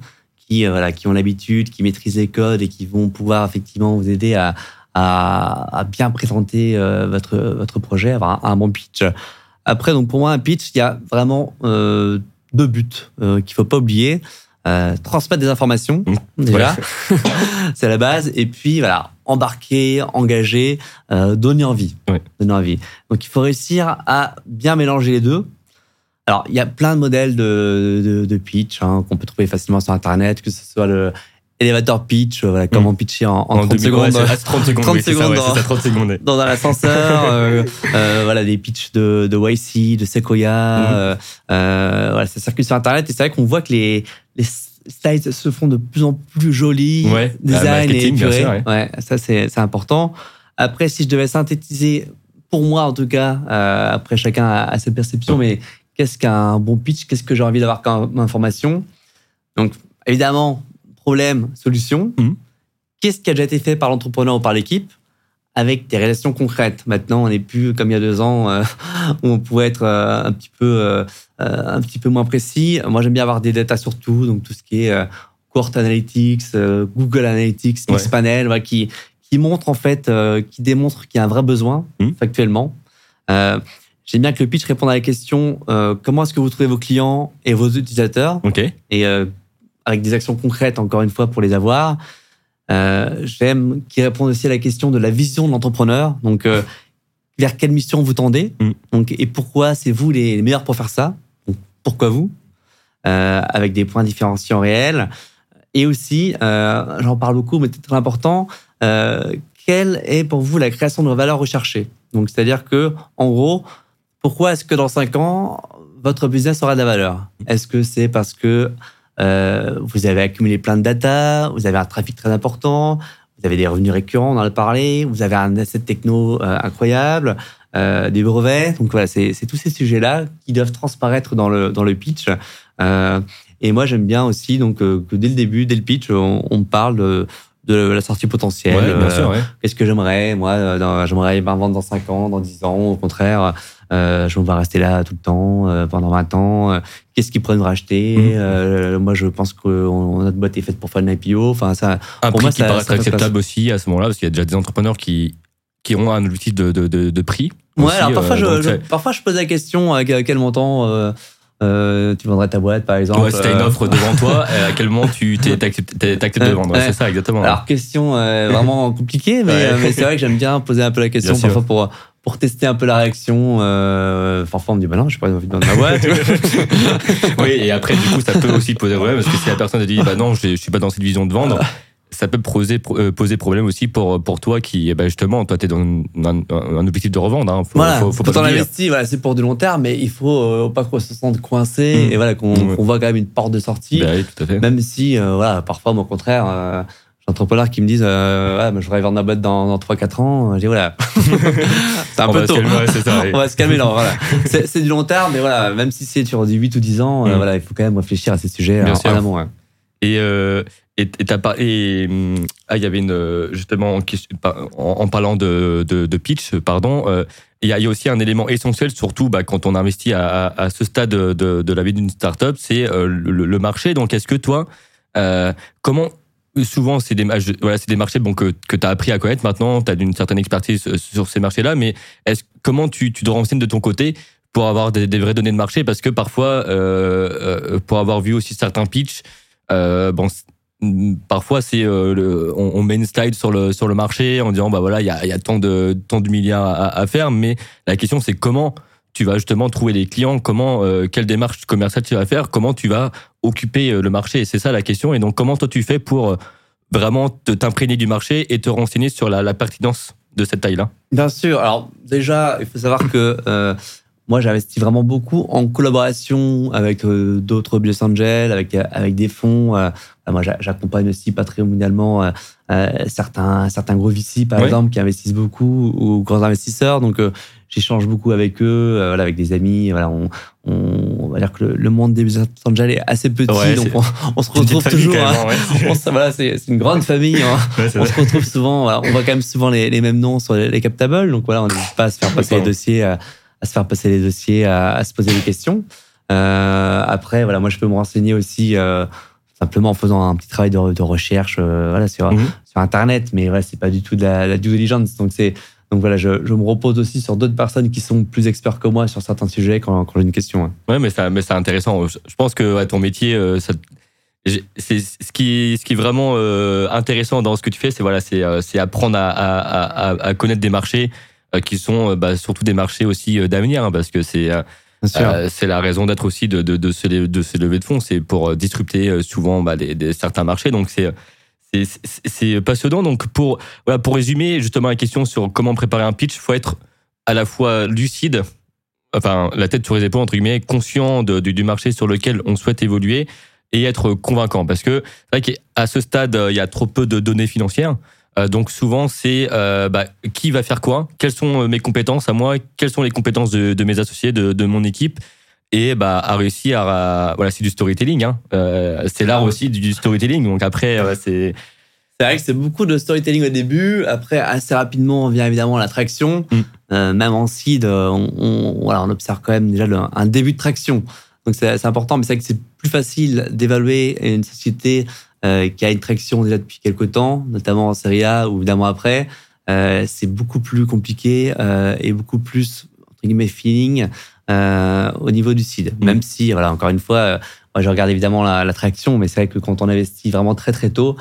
qui, euh, voilà, qui ont l'habitude, qui maîtrisent les codes et qui vont pouvoir effectivement vous aider à, à, à bien présenter euh, votre, votre projet, avoir un, un bon pitch. Après, donc pour moi, un pitch, il y a vraiment deux buts qu'il faut pas oublier. Euh, transmettre des informations, déjà, c'est la base. Et puis, voilà, embarquer, engager, euh, donner envie. Ouais. Donner envie. Donc, il faut réussir à bien mélanger les deux. Alors, il y a plein de modèles de, de, de pitch hein, qu'on peut trouver facilement sur Internet, que ce soit le elevator pitch, euh, voilà, comment pitcher en, en 30 deux minutes, ouais, secondes. c'est- ah, c'est 30 secondes. 30 oui, c'est ça, secondes ouais, dans- ça, 30 secondes. dans un ascenseur, euh, euh, voilà des pitchs de, de YC, de Sequoia, euh, euh, voilà, ça circule sur Internet et c'est vrai qu'on voit que les, les slides se font de plus en plus jolis, Ouais, design bah, et bien épurés. sûr, ouais. ça c'est important. Après, si je devais synthétiser, pour moi en tout cas, après chacun a, a ses perceptions, mais qu'est-ce qu'un bon pitch? Qu'est-ce que j'ai envie d'avoir comme information? Donc évidemment, problème, solution. Mhm. Qu'est-ce qui a déjà été fait par l'entrepreneur ou par l'équipe avec des relations concrètes? Maintenant, on n'est plus comme il y a deux ans euh, où on pouvait être euh, un petit peu euh, un petit peu moins précis. Moi, j'aime bien avoir des datas sur tout, donc tout ce qui est Court Analytics, Google Analytics, Ouais. Xpanel, voilà, qui qui montre en fait, qui démontre qu'il y a un vrai besoin Mhm. factuellement. J'aime bien que le pitch réponde à la question comment est-ce que vous trouvez vos clients et vos utilisateurs? Ok. et avec des actions concrètes, encore une fois, pour les avoir. Euh, J'aime qu'ils répondent aussi à la question de la vision de l'entrepreneur. Donc, euh, vers quelle mission vous tendez Mm. donc, et pourquoi c'est vous les, les meilleurs pour faire ça donc, Pourquoi vous Euh, Avec des points différenciants réels. Et aussi, j'en parle beaucoup, mais c'est très important, quelle est pour vous la création de valeur recherchée Donc, c'est-à-dire que, en gros, pourquoi est-ce que dans cinq ans, votre business aura de la valeur Est-ce que c'est parce que euh, vous avez accumulé plein de data, vous avez un trafic très important, vous avez des revenus récurrents, on en a parlé, vous avez un asset techno euh, incroyable, euh, des brevets. Donc voilà, c'est tous ces sujets-là qui doivent transparaître dans le, dans le pitch. Euh, et moi, j'aime bien aussi donc, euh, que dès le début, dès le pitch, on, on parle de, de la sortie potentielle. Ouais, bien sûr, ouais. Qu'est-ce que j'aimerais Moi, j'aimerais vendre dans 5 ans, dans 10 ans. Au contraire, euh, je vais rester là tout le temps, euh, pendant 20 ans. Euh, Qu'est-ce qu'ils pourraient nous racheter Mhm. Euh, Moi, je pense que on- notre boîte est faite pour faire une IPO. Enfin, ça, Un Pour prix moi, qui ça- paraît ça acceptable aussi à ce moment-là, parce qu'il y a déjà des entrepreneurs qui, qui ont un objectif de, de, de, de prix. Ouais, aussi, alors parfois, je, donc je- c'est- parfois je pose la question à quel montant euh, tu vendrais ta boîte par exemple. Ouais, si t'as une offre devant toi, à quel moment tu t'acceptes de vendre? C'est ça, exactement. Alors, question vraiment compliquée, mais, mais c'est vrai que j'aime bien poser un peu la question parfois pour, pour tester un peu la réaction. parfois, on me dit, bah non, j'ai pas envie de vendre ma boîte. oui, et après, du coup, ça peut aussi poser problème parce que si la personne te dit, bah non, je, je suis pas dans cette vision de vendre, ça peut poser, euh, poser problème aussi pour, pour toi qui, eh ben justement, toi, tu es dans un, objectif de revendre. Hein. Faut, voilà, faut, faut pas investi, voilà, c'est pour du long terme, mais il faut euh, pas qu'on se sente coincé mmh. et voilà, qu'on voit quand même une porte de sortie. Bah oui, tout à fait. Même si, euh, voilà, parfois, au contraire, euh, entrepreneurs qui me disent ouais, je voudrais vendre ma boîte dans, dans 3-4 ans. Je dis voilà, c'est un peu tôt. ça, On va se calmer là. Voilà. C'est du long terme, mais voilà, même si c'est sur 8 ou 10 ans, mmh. voilà, il faut quand même réfléchir à ces sujets Bien en, en amont. Et et t'as parlé, hum, ah, il y avait une, justement, en, en parlant de, de, de, pitch, pardon, euh, il y, a aussi un élément essentiel, surtout bah, quand on investit à, à, ce stade de, de, la vie d'une startup, c'est euh, le, le, marché. Donc, est-ce que toi, euh, comment souvent c'est des voilà des marchés bon que que tu as appris à connaître maintenant tu as une certaine expertise euh, sur ces marchés-là mais est-ce comment tu tu te renseignes de ton côté pour avoir des, des vraies données de marché? Parce que parfois euh, pour avoir vu aussi certains pitchs bon parfois c'est euh, on, met une slide sur le sur le marché en disant bah voilà il y a, y a tant de tant de milliards à, faire mais la question c'est comment tu vas justement trouver les clients comment euh, quelle démarche commerciale tu vas faire comment tu vas occuper euh, le marché c'est ça la question et donc comment toi tu fais pour vraiment t'imprégner du marché et te renseigner sur la, la pertinence de cette taille là bien sûr alors déjà il faut savoir que moi, j'investis vraiment beaucoup en collaboration avec euh, d'autres business angels, avec, avec des fonds. Euh, moi, j'accompagne aussi patrimonialement euh, certains, certains gros VC, par exemple, qui investissent beaucoup, ou grands investisseurs. Donc, j'échange beaucoup avec eux, voilà, avec des amis. Voilà, on, on, va dire que le, monde des business angels est assez petit, donc on, se retrouve toujours. Hein. voilà, c'est une grande famille. Hein. on se retrouve souvent. on voit quand même souvent les, les mêmes noms sur les, les captables. Donc voilà, on n'hésite pas à se faire passer les dossiers à se faire passer les dossiers, à, se poser des questions. Euh, après, voilà, moi, je peux me renseigner aussi euh, simplement en faisant un petit travail de, recherche euh, voilà, sur, mhm. sur Internet, mais voilà, c'est pas du tout de la, due diligence. Donc, c'est donc voilà, je, me repose aussi sur d'autres personnes qui sont plus experts que moi sur certains sujets quand, quand j'ai une question. Hein. Ouais, mais, ça, mais c'est intéressant. Je pense que ton métier, c'est ce qui, ce qui est vraiment intéressant dans ce que tu fais, c'est voilà, c'est apprendre à, à, à, connaître des marchés, euh, qui sont euh, bah, surtout des marchés aussi euh, d'avenir, hein, parce que c'est c'est la raison d'être aussi de, de, de, ces, de ces levées de fonds, c'est pour disrupter souvent bah, des, certains marchés. Donc c'est c'est passionnant. Donc pour voilà pour résumer justement la question sur comment préparer un pitch, faut être à la fois lucide, enfin la tête sur les épaules entre guillemets, conscient du marché sur lequel on souhaite évoluer et être convaincant. Parce que c'est vrai qu'à ce stade il y a trop peu de données financières. Euh, donc souvent, c'est euh, bah, qui va faire quoi, quelles sont euh, mes compétences à moi, quelles sont les compétences de, mes associés, de, mon équipe, et bah, à réussir à... Voilà, c'est du storytelling. Hein. c'est l'art aussi du storytelling. Donc après, c'est... C'est vrai que c'est beaucoup de storytelling au début. Après, assez rapidement, on vient évidemment la traction. Mm. même en seed, on, voilà, on observe quand même déjà un début de traction. Donc c'est important, mais c'est vrai que c'est plus facile d'évaluer une société euh, qui a une traction déjà depuis quelques temps, notamment en Serie A ou évidemment après. Euh, c'est beaucoup plus compliqué euh, et beaucoup plus entre guillemets feeling euh, au niveau du seed. Mm. Même si, voilà, encore une fois, euh, moi je regarde évidemment la, la traction, mais c'est vrai que quand on investit vraiment très très tôt,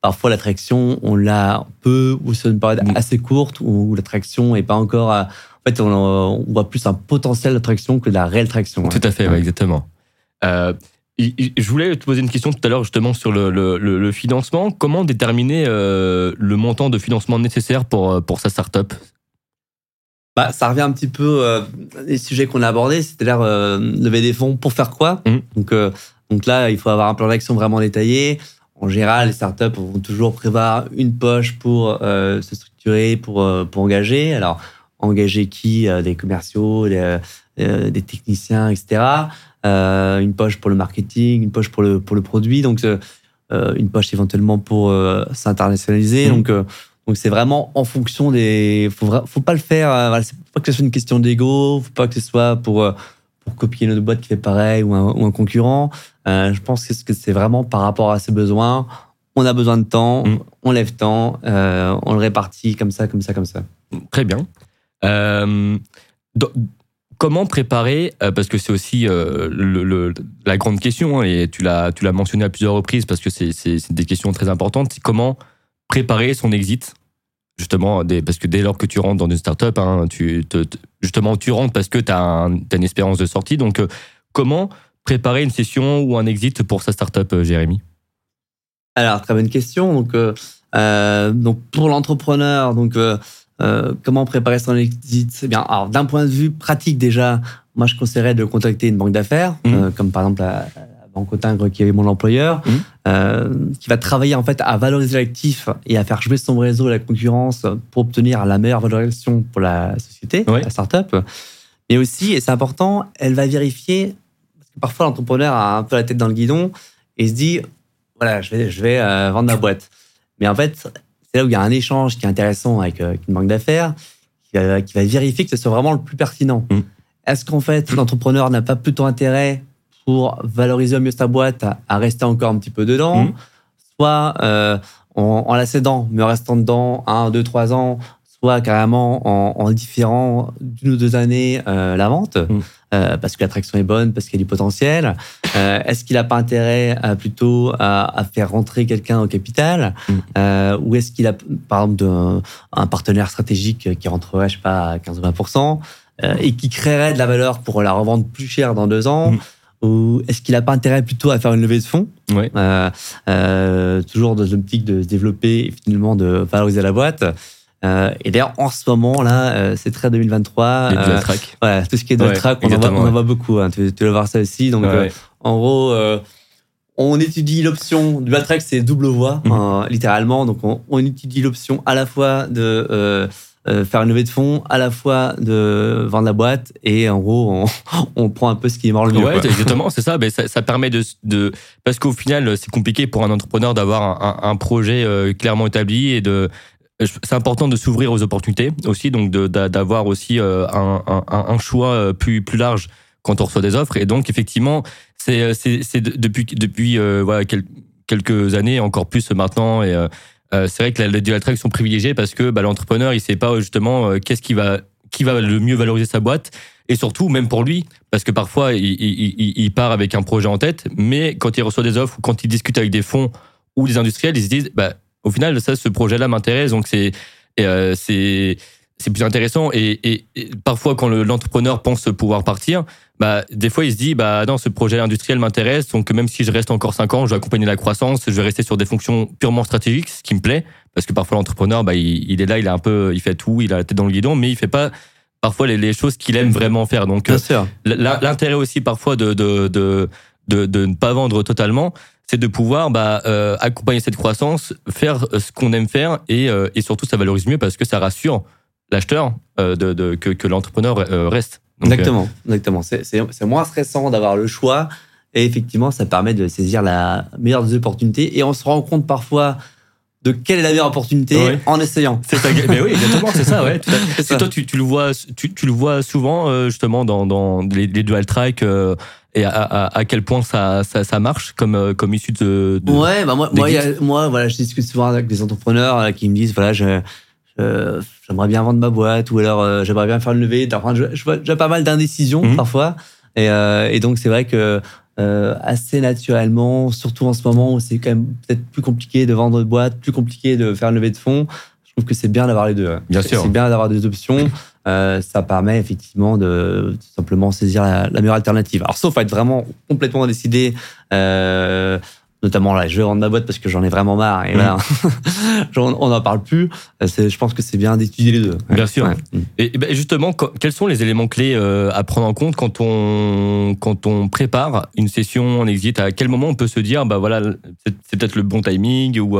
parfois la traction on l'a peu ou sur une période mm. assez courte où la traction est pas encore. en fait, on, on, voit plus un potentiel de traction que de la réelle traction. Tout à fait, ouais, exactement. Euh, je voulais te poser une question tout à l'heure justement sur le, le, le financement. Comment déterminer euh, le montant de financement nécessaire pour, euh, pour sa startup? Bah, ça revient un petit peu euh, les sujets qu'on a abordés, c'est-à-dire euh, lever des fonds pour faire quoi. Mmh. Donc, euh, donc là, il faut avoir un plan d'action vraiment détaillé. En général, les startups vont toujours prévoir une poche pour se structurer, pour, pour engager. Alors, engager qui? Des commerciaux, des, des techniciens, etc. Euh, une poche pour le marketing, une poche pour le, pour le produit, donc euh, une poche éventuellement pour euh, s'internationaliser. Mmh. Donc, donc c'est vraiment en fonction des. Faut, faut pas le faire. Voilà, faut pas que ce soit une question d'ego. Faut pas que ce soit pour pour copier une autre boîte qui fait pareil ou un, ou un concurrent. je pense que c'est vraiment par rapport à ses besoins. On a besoin de temps, mmh. on lève temps, on le répartit comme ça, comme ça, comme ça. Très bien. Euh, comment préparer Parce que c'est aussi le, la grande question, hein, et tu l'as, tu l'as mentionné à plusieurs reprises parce que c'est, des questions très importantes. Comment préparer son exit justement, parce que dès lors que tu rentres dans une startup, hein, tu, justement, tu rentres parce que tu as, une espérance de sortie. Donc, comment préparer une session ou un exit pour sa startup, Jérémy? Alors, très bonne question. Donc, donc pour l'entrepreneur, donc euh, comment préparer son exit? C'est bien. Alors, d'un point de vue pratique, déjà, moi, je conseillerais de contacter une banque d'affaires, mmh. euh, comme par exemple la, Banque Autingre, qui est mon employeur, mmh. euh, qui va travailler en fait à valoriser l'actif et à faire jouer son réseau et la concurrence pour obtenir la meilleure valorisation pour la société, la startup. Mais aussi, et c'est important, elle va vérifier, parce que parfois l'entrepreneur a un peu la tête dans le guidon et se dit, voilà, je vais, je vais vendre ma boîte. Mais en fait, c'est là où il y a un échange qui est intéressant avec, euh, une banque d'affaires qui va, vérifier que ce soit vraiment le plus pertinent. Mm. Est-ce qu'en fait, l'entrepreneur n'a pas plutôt intérêt pour valoriser au mieux sa boîte à, rester encore un petit peu dedans, mm. soit euh, en, la cédant, mais en restant dedans un, deux, trois ans, soit carrément en, différant d'une ou deux années euh, la vente, mm. euh, parce que l'attraction est bonne, parce qu'il y a du potentiel. Est-ce qu'il n'a pas intérêt plutôt à, faire rentrer quelqu'un au capital? Mm. Ou est-ce qu'il a, par exemple, un partenaire stratégique qui rentrerait, je sais pas, à 15 ou 20% et qui créerait de la valeur pour la revendre plus cher dans deux ans? Ou est-ce qu'il n'a pas intérêt plutôt à faire une levée de fonds Toujours dans l'optique de se développer et finalement de valoriser la boîte. Euh, et d'ailleurs, en ce moment, là, euh, c'est très 2023. Les dual track. Ouais, tout ce qui est dual track, on, en voit, on en voit beaucoup. Hein, tu, tu, vas voir ça aussi. Donc, euh, en gros, on étudie l'option. Dual track, c'est double voie, mhm. hein, littéralement. Donc, on, on étudie l'option à la fois de faire une levée de fonds, à la fois de vendre la boîte, et en gros, on, on prend un peu ce qui est mort le mieux. Ouais, exactement, c'est ça. Mais ça, ça, permet de, de parce qu'au final, c'est compliqué pour un entrepreneur d'avoir un, un, projet clairement établi et de c'est important de s'ouvrir aux opportunités aussi, donc d'avoir aussi euh, un, un, un, choix euh, plus, plus large quand on reçoit des offres. Et donc, effectivement, c'est depuis, depuis euh, voilà, quelques années, encore plus maintenant. Et c'est vrai que les dual track sont privilégiés parce que bah, l'entrepreneur, il sait pas justement qu'est-ce qui va, qui va le mieux valoriser sa boîte. Et surtout, même pour lui, parce que parfois, il, il, il part avec un projet en tête, mais quand il reçoit des offres ou quand il discute avec des fonds ou des industriels, ils se disent, bah, au final, ça, ce projet-là m'intéresse, donc c'est euh, c'est c'est plus intéressant. Et, parfois, quand l'entrepreneur pense pouvoir partir, bah, des fois, il se dit, bah, non, ce projet industriel m'intéresse, donc même si je reste encore 5 ans, je vais accompagner la croissance, je vais rester sur des fonctions purement stratégiques, ce qui me plaît, parce que parfois, l'entrepreneur, bah, il, est là, il a un peu, il fait tout, il a la tête dans le guidon, mais il fait pas parfois les, choses qu'il aime vraiment faire. Donc, euh, l'intérêt aussi parfois de, de, de, de, de ne pas vendre totalement, c'est de pouvoir bah, euh, accompagner cette croissance, faire euh, ce qu'on aime faire et, euh, et, surtout ça valorise mieux parce que ça rassure l'acheteur de, de, que, que l'entrepreneur reste. Exactement, exactement. C'est moins stressant d'avoir le choix et effectivement ça permet de saisir la meilleure des opportunités et on se rend compte parfois de quelle est la meilleure opportunité en essayant. C'est ça, mais oui, exactement, c'est ça, ouais. Et toi, tu, tu, le vois, tu, tu le vois souvent justement dans, dans les, les dual track et à, à, à, quel point ça, ça, ça, marche comme, euh, comme issue de, de Ouais, bah moi, moi, moi, voilà, je discute souvent avec des entrepreneurs euh, qui me disent, voilà, je, j'aimerais bien vendre ma boîte ou alors euh, j'aimerais bien faire une levée. Enfin, je, vois déjà pas mal d'indécisions mhm. parfois. Et, et, donc, c'est vrai que assez naturellement, surtout en ce moment où c'est quand même peut-être plus compliqué de vendre de boîte, plus compliqué de faire une levée de fonds, je trouve que c'est bien d'avoir les deux. Bien sûr. C'est bien d'avoir des options. Euh, ça permet effectivement de simplement saisir la, meilleure alternative. Alors, sauf à être vraiment complètement décidé, euh, notamment là, je vais vendre ma boîte parce que j'en ai vraiment marre et là, on n'en parle plus. Euh, je pense que c'est bien d'étudier les deux. Bien sûr. Et, ben, justement, quels sont les éléments clés à prendre en compte quand on, quand on prépare une session en exit? À quel moment on peut se dire, bah voilà, c'est peut-être le bon timing ou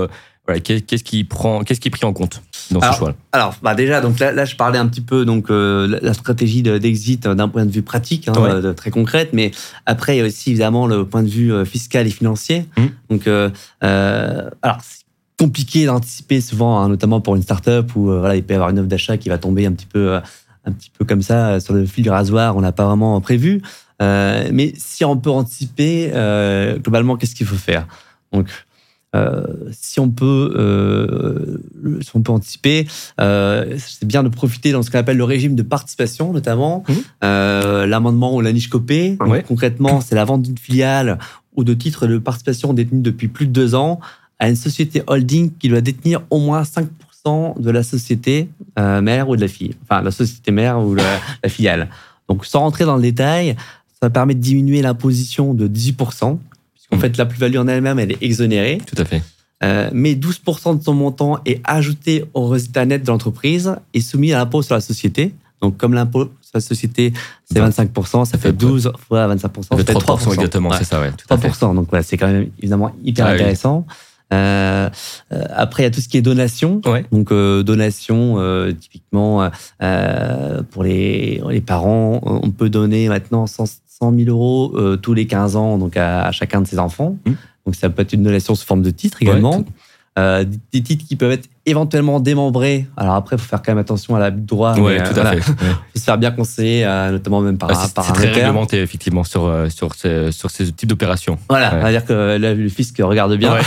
qu'est-ce qui prend, qu'est-ce qui est pris en compte dans alors, ce choix Alors, bah déjà, donc là, là, je parlais un petit peu donc euh, la stratégie d'exit d'un point de vue pratique, hein, euh, très concrète, mais après il y a aussi évidemment le point de vue euh, fiscal et financier. Mmh. Donc, euh, alors c'est compliqué d'anticiper souvent, hein, notamment pour une startup où voilà, il peut y avoir une offre d'achat qui va tomber un petit peu, un petit peu comme ça sur le fil du rasoir, on n'a pas vraiment prévu. mais si on peut anticiper, globalement, qu'est-ce qu'il faut faire? Donc euh, si on peut, euh, si on peut anticiper, euh, c'est bien de profiter dans ce qu'on appelle le régime de participation, notamment euh, l'amendement ou la niche copée. Donc, Ouais. Concrètement, c'est la vente d'une filiale ou de titres de participation détenus depuis plus de deux ans à une société holding qui doit détenir au moins 5% de la société mère ou de la fille, enfin la société mère ou la, la filiale. Donc, sans rentrer dans le détail, ça permet de diminuer l'imposition de 18%, Mhm. fait, la plus-value en elle-même, elle est exonérée. Tout à fait. Euh, mais 12% de son montant est ajouté au résultat net de l'entreprise et soumis à l'impôt sur la société. Donc, comme l'impôt sur la société, c'est Ouais. 25%, ça fait 12 fois 25%, Ça fait ça fait 3%, exactement, Ouais. c'est ça, ouais. Tout à fait. 3%. Donc, voilà, c'est quand même évidemment hyper Ah oui. intéressant. Euh, euh, après, il y a tout ce qui est donation. Ouais. Donc, euh, donation, euh, typiquement, euh, pour les, les parents, on peut donner maintenant 100, 100 000 euros euh, tous les 15 ans donc à, à chacun de ses enfants. Mmh. Donc, ça peut être une donation sous forme de titre également. Ouais, Euh, des- titres qui peuvent être éventuellement démembrés. Alors après, il faut faire quand même attention à l'abus de droit. Ouais, mais, euh, tout à voilà. fait. Ouais. faut se faire bien conseiller, euh, notamment même par, Ah, un- c'est par c'est un très notaire. réglementé, effectivement, sur, sur, ces, sur ces types d'opérations. Voilà, Ouais. on va dire que là, le fisc regarde bien. Ouais.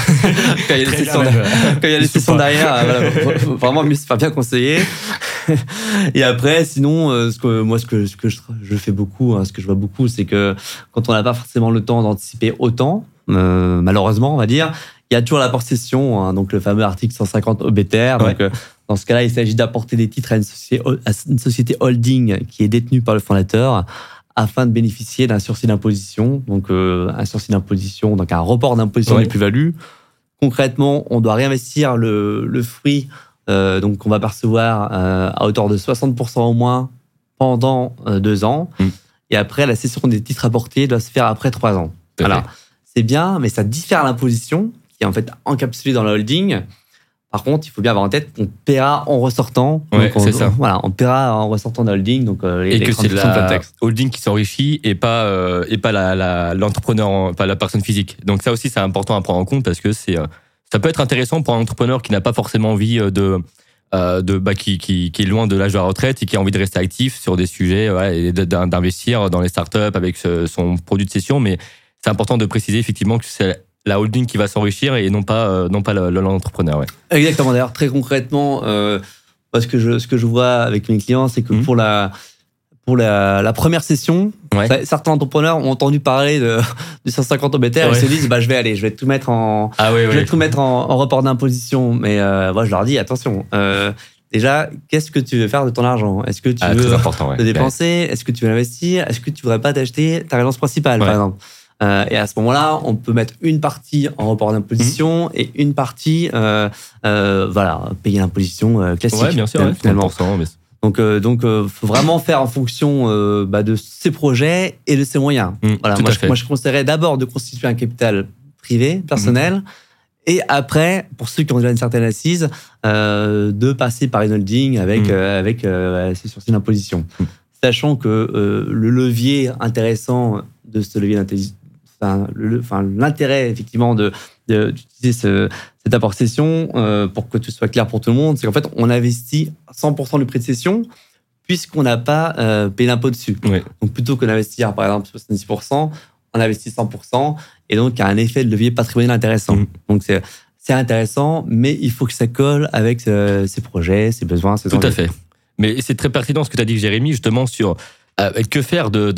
quand il y a les Très sessions, bien, quand il y a les Il sessions faut pas. derrière, voilà, faut- faut vraiment mieux se faire bien conseiller. Et après, sinon, ce que, moi, ce que, ce que je, je fais beaucoup, hein, ce que je vois beaucoup, c'est que quand on n'a pas forcément le temps d'anticiper autant, euh, malheureusement, on va dire, il y a toujours l'apport cession, hein, donc le fameux article 150 OBTR. Donc, euh, dans ce cas-là, il s'agit d'apporter des titres à une société, à une société holding qui est détenue par le fondateur afin de bénéficier d'un sursis d'imposition. Donc, euh, un sursis d'imposition, donc un report d'imposition Ouais. des plus-values. Concrètement, on doit réinvestir le, le fruit euh, donc qu'on va percevoir à hauteur de 60% au moins pendant deux ans. Mm. Et après, la cession des titres apportés doit se faire après trois ans. Voilà. C'est bien, mais ça diffère l'imposition qui est en fait encapsulée dans la holding. Par contre, il faut bien avoir en tête qu'on paiera en ressortant. Ouais, Donc, on, c'est ça. Voilà, on paiera en ressortant de la holding. Donc, euh, les, Et les que c'est de la texte. holding qui s'enrichit et pas, euh, et pas la- la- l'entrepreneur, en- pas la personne physique. Donc ça aussi, c'est important à prendre en compte parce que c'est, euh, ça peut être intéressant pour un entrepreneur qui n'a pas forcément envie de, euh, de bah, qui, qui, qui est loin de l'âge de la retraite et qui a envie de rester actif sur des sujets ouais, et de- d'in- d'investir dans les startups avec ce- son produit de session. Mais c'est important de préciser effectivement que c'est la holding qui va s'enrichir et non pas, euh, non pas le- le- l'entrepreneur. Ouais. Exactement. D'ailleurs, très concrètement, euh, ce que je ce que je vois avec mes clients, c'est que Mhm. pour la pour la, la première session, Ouais. certains entrepreneurs ont entendu parler de, du 150 OBTR Ouais. et se disent bah je vais aller, je vais tout mettre en Ah oui, je vais tout mettre en, en report d'imposition. Mais euh, moi, je leur dis attention. euh, déjà, qu'est-ce que tu veux faire de ton argent? Est-ce que tu Ah, veux important. Ouais. le dépenser? Est-ce que tu veux l'investir Est-ce que tu voudrais pas t'acheter ta résidence principale, par exemple? Euh, Et à ce moment-là, on peut mettre une partie en report d'imposition Mhm. et une partie, euh, euh, voilà, payer l'imposition classique. Ouais, bien sûr, ouais, finalement. 30%, mais- Donc, donc, faut vraiment faire en fonction bah, de ses projets et de ses moyens. Mm, Voilà, moi je, moi, je conseillerais d'abord de constituer un capital privé, personnel, Mhm. et après, pour ceux qui ont déjà une certaine assise, euh, de passer par une holding avec, Mm. euh, avec euh, ses sursis d'imposition. Mm. Sachant que le levier intéressant de ce levier d'intelligence, enfin, l'intérêt effectivement de d'utiliser ce, cet apport cession euh, pour que tout soit clair pour tout le monde, c'est qu'en fait on investit 100% du prix de cession puisqu'on n'a pas euh, payé l'impôt dessus. Donc plutôt que d'investir par exemple 70%, on investit 100% et donc il y a un effet de levier patrimonial intéressant. Mhm. Donc c'est c'est intéressant, mais il faut que ça colle avec euh, ses projets, ses besoins, ses Tout à fait. Mais c'est très pertinent ce que tu as dit, Jérémy, justement, sur euh, que faire de,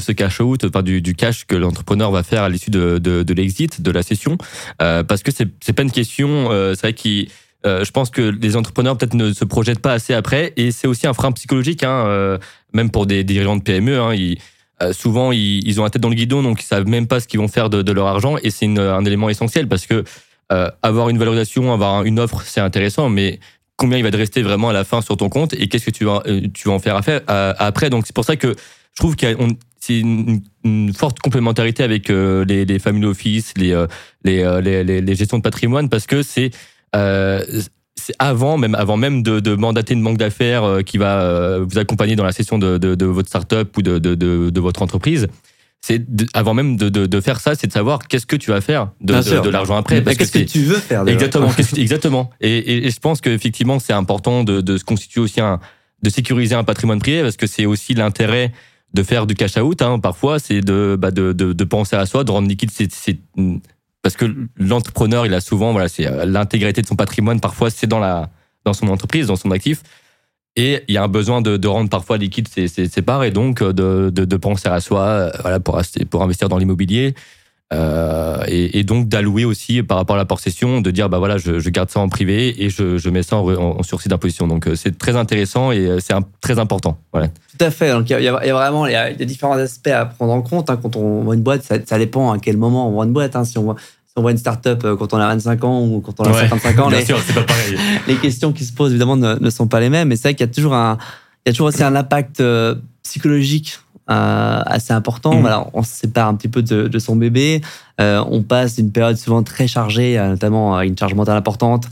ce cash out, enfin, du, cash que l'entrepreneur va faire à l'issue de, l'exit, de la session? Euh, parce que c'est c'est pas une question, euh, c'est vrai qui euh, je pense que les entrepreneurs peut-être ne se projettent pas assez après, et c'est aussi un frein psychologique, hein, même pour des dirigeants de PME. Hein, souvent, ils, ont la tête dans le guidon, donc ils savent même pas ce qu'ils vont faire de, leur argent, et c'est un élément essentiel parce que avoir une valorisation, avoir une offre, c'est intéressant, mais combien il va te rester vraiment à la fin sur ton compte et qu'est-ce que tu vas, euh, tu vas en faire à- après. Donc c'est pour ça que je trouve qu'il y a c'est une, forte complémentarité avec euh, les, les family office, les, euh, les, euh, les, les, gestions de patrimoine parce que c'est euh, c'est avant même avant même de, de mandater une banque d'affaires euh, qui va euh, vous accompagner dans la session de, de, de votre startup ou de, de votre entreprise. C'est avant même de, de, de faire ça, c'est de savoir qu'est-ce que tu vas faire de, de, l'argent après. Parce Qu'est-ce que, c'est- tu veux faire Exactement, exactement. Et, et- et je pense qu'effectivement, c'est important de, de se constituer aussi un, de sécuriser un patrimoine privé parce que c'est aussi l'intérêt de faire du cash out. Hein, parfois, c'est de, bah, de, penser à soi, de rendre liquide ses, parce que l'entrepreneur, il a souvent, voilà, c'est l'intégralité de son patrimoine. Parfois, c'est dans la dans son entreprise, dans son actif. Et il y a un besoin de, de rendre parfois liquide ses, ses, ses, parts et donc de, de, de penser à soi, voilà, pour, pour investir dans l'immobilier. Euh, et, donc d'allouer aussi par rapport à la possession, de dire bah voilà, je, je garde ça en privé et je, je mets ça en, en, sursis d'imposition. Donc euh, c'est très intéressant et euh, c'est très important. Tout à fait. Il y, y, a vraiment y a, différents aspects à prendre en compte hein. quand on voit une boîte. Ça, dépend à quel moment on voit une boîte. Hein. Si on on voit une start-up quand on a 25 ans ou quand on a ouais, 55 ans, bien les, sûr, c'est pas pareil. les questions qui se posent évidemment ne, ne sont pas les mêmes. Mais c'est vrai qu'il y a toujours un il y a toujours aussi un impact psychologique euh, assez important. Mmh. Voilà, on se sépare un petit peu de, de son bébé. Euh, on passe d'une période souvent très chargée, euh, notamment une charge mentale importante,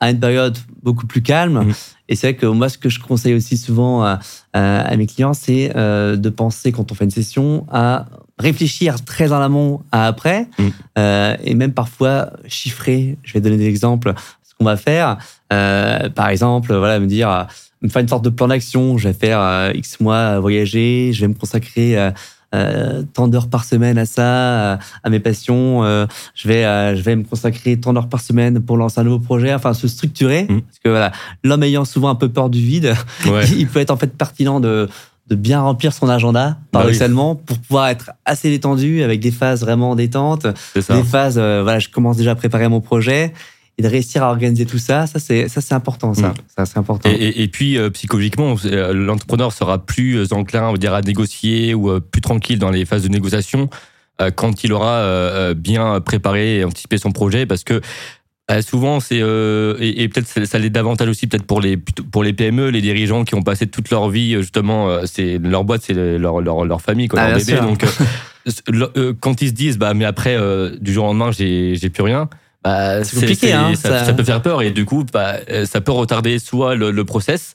à une période beaucoup plus calme. Mmh. Et c'est vrai que moi, ce que je conseille aussi souvent à, à mes clients, c'est euh, de penser quand on fait une session à réfléchir très en amont à après, mmh. euh, et même parfois chiffrer. Je vais donner des exemples. Ce qu'on va faire, euh, par exemple, voilà, me dire me faire une sorte de plan d'action. Je vais faire euh, X mois voyager, je vais me consacrer euh, euh, tant d'heures par semaine à ça, à mes passions. je vais, je vais me consacrer tant d'heures par semaine pour lancer un nouveau projet. Enfin, se structurer. Mmh. Parce que voilà, l'homme ayant souvent un peu peur du vide, ouais. il peut être en fait pertinent de de bien remplir son agenda paradoxalement bah oui. pour pouvoir être assez détendu avec des phases vraiment détentes, des phases voilà je commence déjà à préparer mon projet et de réussir à organiser tout ça, ça c'est ça c'est important ça, mmh. ça c'est important. Et, et, et puis euh, psychologiquement, l'entrepreneur sera plus enclin, on va dire, à négocier ou euh, plus tranquille dans les phases de négociation euh, quand il aura euh, bien préparé et anticipé son projet, parce que euh, souvent c'est et, et peut-être ça l'est davantage aussi peut-être pour les pour les PME, les dirigeants qui ont passé toute leur vie justement, c'est leur boîte, c'est leur, leur leur famille, quoi, ah, leur bébé, donc quand ils se disent bah mais après du jour au lendemain j'ai j'ai plus rien bah, c'est compliqué. Hein, ça, ça... ça, peut faire peur et du coup, bah, ça peut retarder soit le, le process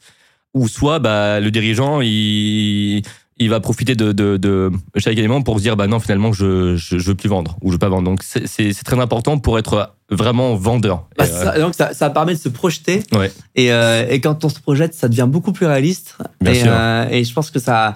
ou soit bah, le dirigeant il, il va profiter de, de, de chaque élément pour se dire bah non finalement je, je, je veux plus vendre ou je veux pas vendre. Donc c'est très important pour être vraiment vendeur. Bah, ça, donc ça, ça permet de se projeter ouais. et, euh, et quand on se projette ça devient beaucoup plus réaliste Bien et, sûr. Euh, et je pense que ça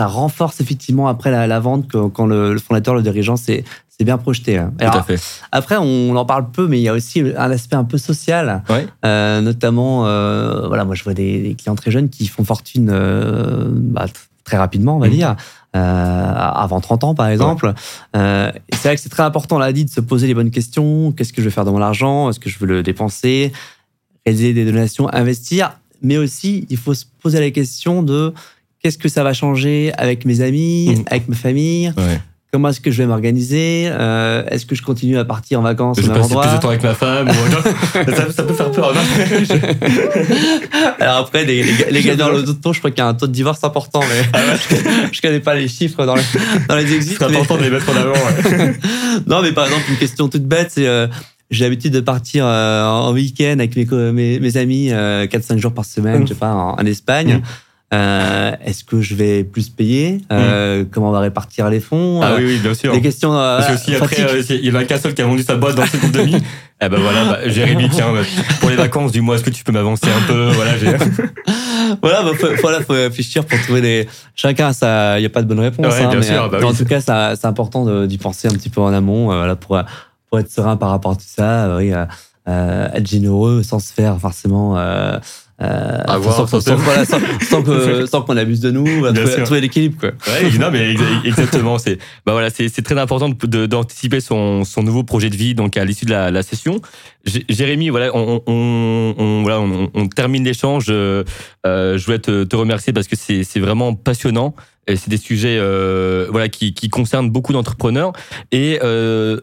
ça renforce effectivement après la, la vente que, quand le, le fondateur, le dirigeant, c'est c'est bien projeté. hein. Alors, Tout à fait. Après, on en parle peu, mais il y a aussi un aspect un peu social, Ouais. euh, notamment, euh, voilà, moi je vois des, des, clients très jeunes qui font fortune euh, bah, très rapidement, on va Mmh. dire, euh, avant 30 ans par exemple. Euh, c'est vrai que c'est très important, l'a dit, de se poser les bonnes questions. Qu'est-ce que je vais faire de mon argent? Est-ce que je veux le dépenser? Réaliser des donations, investir Mais aussi, il faut se poser la question de qu'est-ce que ça va changer avec mes amis, Mmh. avec ma famille? Ouais. Comment est-ce que je vais m'organiser euh, Est-ce que je continue à partir en vacances Je vais passer plus de temps avec ma femme. ou... ça, ça peut faire peur. Alors après, les, les, les gagnants le taux, je crois qu'il y a un taux de divorce important, mais Ah je connais pas les chiffres dans les, dans les exits. C'est mais- important de les mettre en avant. Ouais. non, mais par exemple, une question toute bête, c'est euh, j'ai l'habitude de partir euh, en week-end avec mes, mes, mes amis euh, 4-5 jours par semaine, Mm. je sais pas, en, en Espagne. Mm. Euh, Est-ce que je vais plus payer? Euh, Comment on va répartir les fonds? Ah Euh, oui, oui, bien sûr. Des questions euh, Parce que si après, euh, il y en a qu'un seul qui a vendu sa boîte dans le groupe d'amis, eh ben voilà, bah, Jérémy, tiens, bah, pour les vacances, dis-moi, est-ce que tu peux m'avancer un peu? Voilà, voilà, bah, faut, voilà, faut réfléchir pour trouver des. Chacun. Il n'y a pas de bonne réponse. Ouais, hein, bien mais, sûr, bah mais oui, en tout cas, c'est important de- d'y penser un petit peu en amont, voilà, pour, pour être serein par rapport à tout ça. oui, être généreux sans se faire forcément. Euh, euh, Avoir, sans, voilà, qu'on abuse de nous, Bien trouver, trouver l'équilibre. Quoi. Ouais, non, mais exa- exactement. C'est bah voilà, c'est très important d'anticiper son, son nouveau projet de vie. Donc à l'issue de la, la session, J- Jérémy, voilà, on, on, on- voilà, on, on termine l'échange. Euh, euh, je voulais te, te remercier parce que c'est c'est vraiment passionnant. Et c'est des sujets euh, voilà qui, qui concernent beaucoup d'entrepreneurs et euh,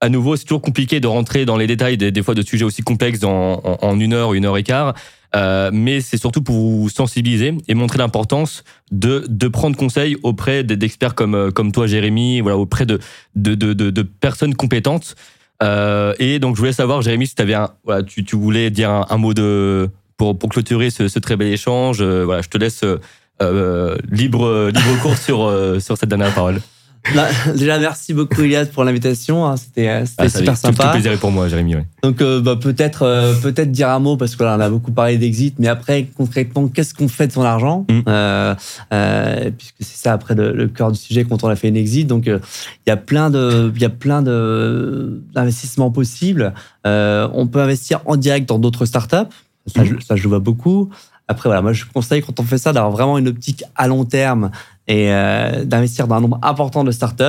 à nouveau, c'est toujours compliqué de rentrer dans les détails des, des fois de sujets aussi complexes en, en, en une heure, une heure et quart. Euh, mais c'est surtout pour vous sensibiliser et montrer l'importance de, de prendre conseil auprès d'experts comme, euh, comme toi, Jérémy, voilà, auprès de, de, de, personnes compétentes. Euh, et donc, je voulais savoir, Jérémy, si avais un, tu, tu voulais dire un, mot de, pour, pour clôturer ce, très bel échange. Voilà, je te laisse libre, libre cours sur, sur cette dernière parole. Déjà, merci beaucoup, Iliad, pour l'invitation. Hein. C'était euh, Ah, super avait Tout, sympa. tout plaisir pour moi, Jérémy. ouais. Donc, euh, bah, peut-être euh, peut-être dire un mot, parce que là, on a beaucoup parlé d'exit, mais après, concrètement, qu'est-ce qu'on fait de son argent Mm. Euh, euh, Puisque c'est ça, après, le, le cœur du sujet quand on a fait une exit. Donc, il y a plein de il y a plein de d'investissements possibles. Euh, on peut investir en direct dans d'autres startups. Ça, je, ça, je vois beaucoup. Après, voilà, moi, je conseille, quand on fait ça, d'avoir vraiment une optique à long terme et euh, d'investir dans un nombre important de startups.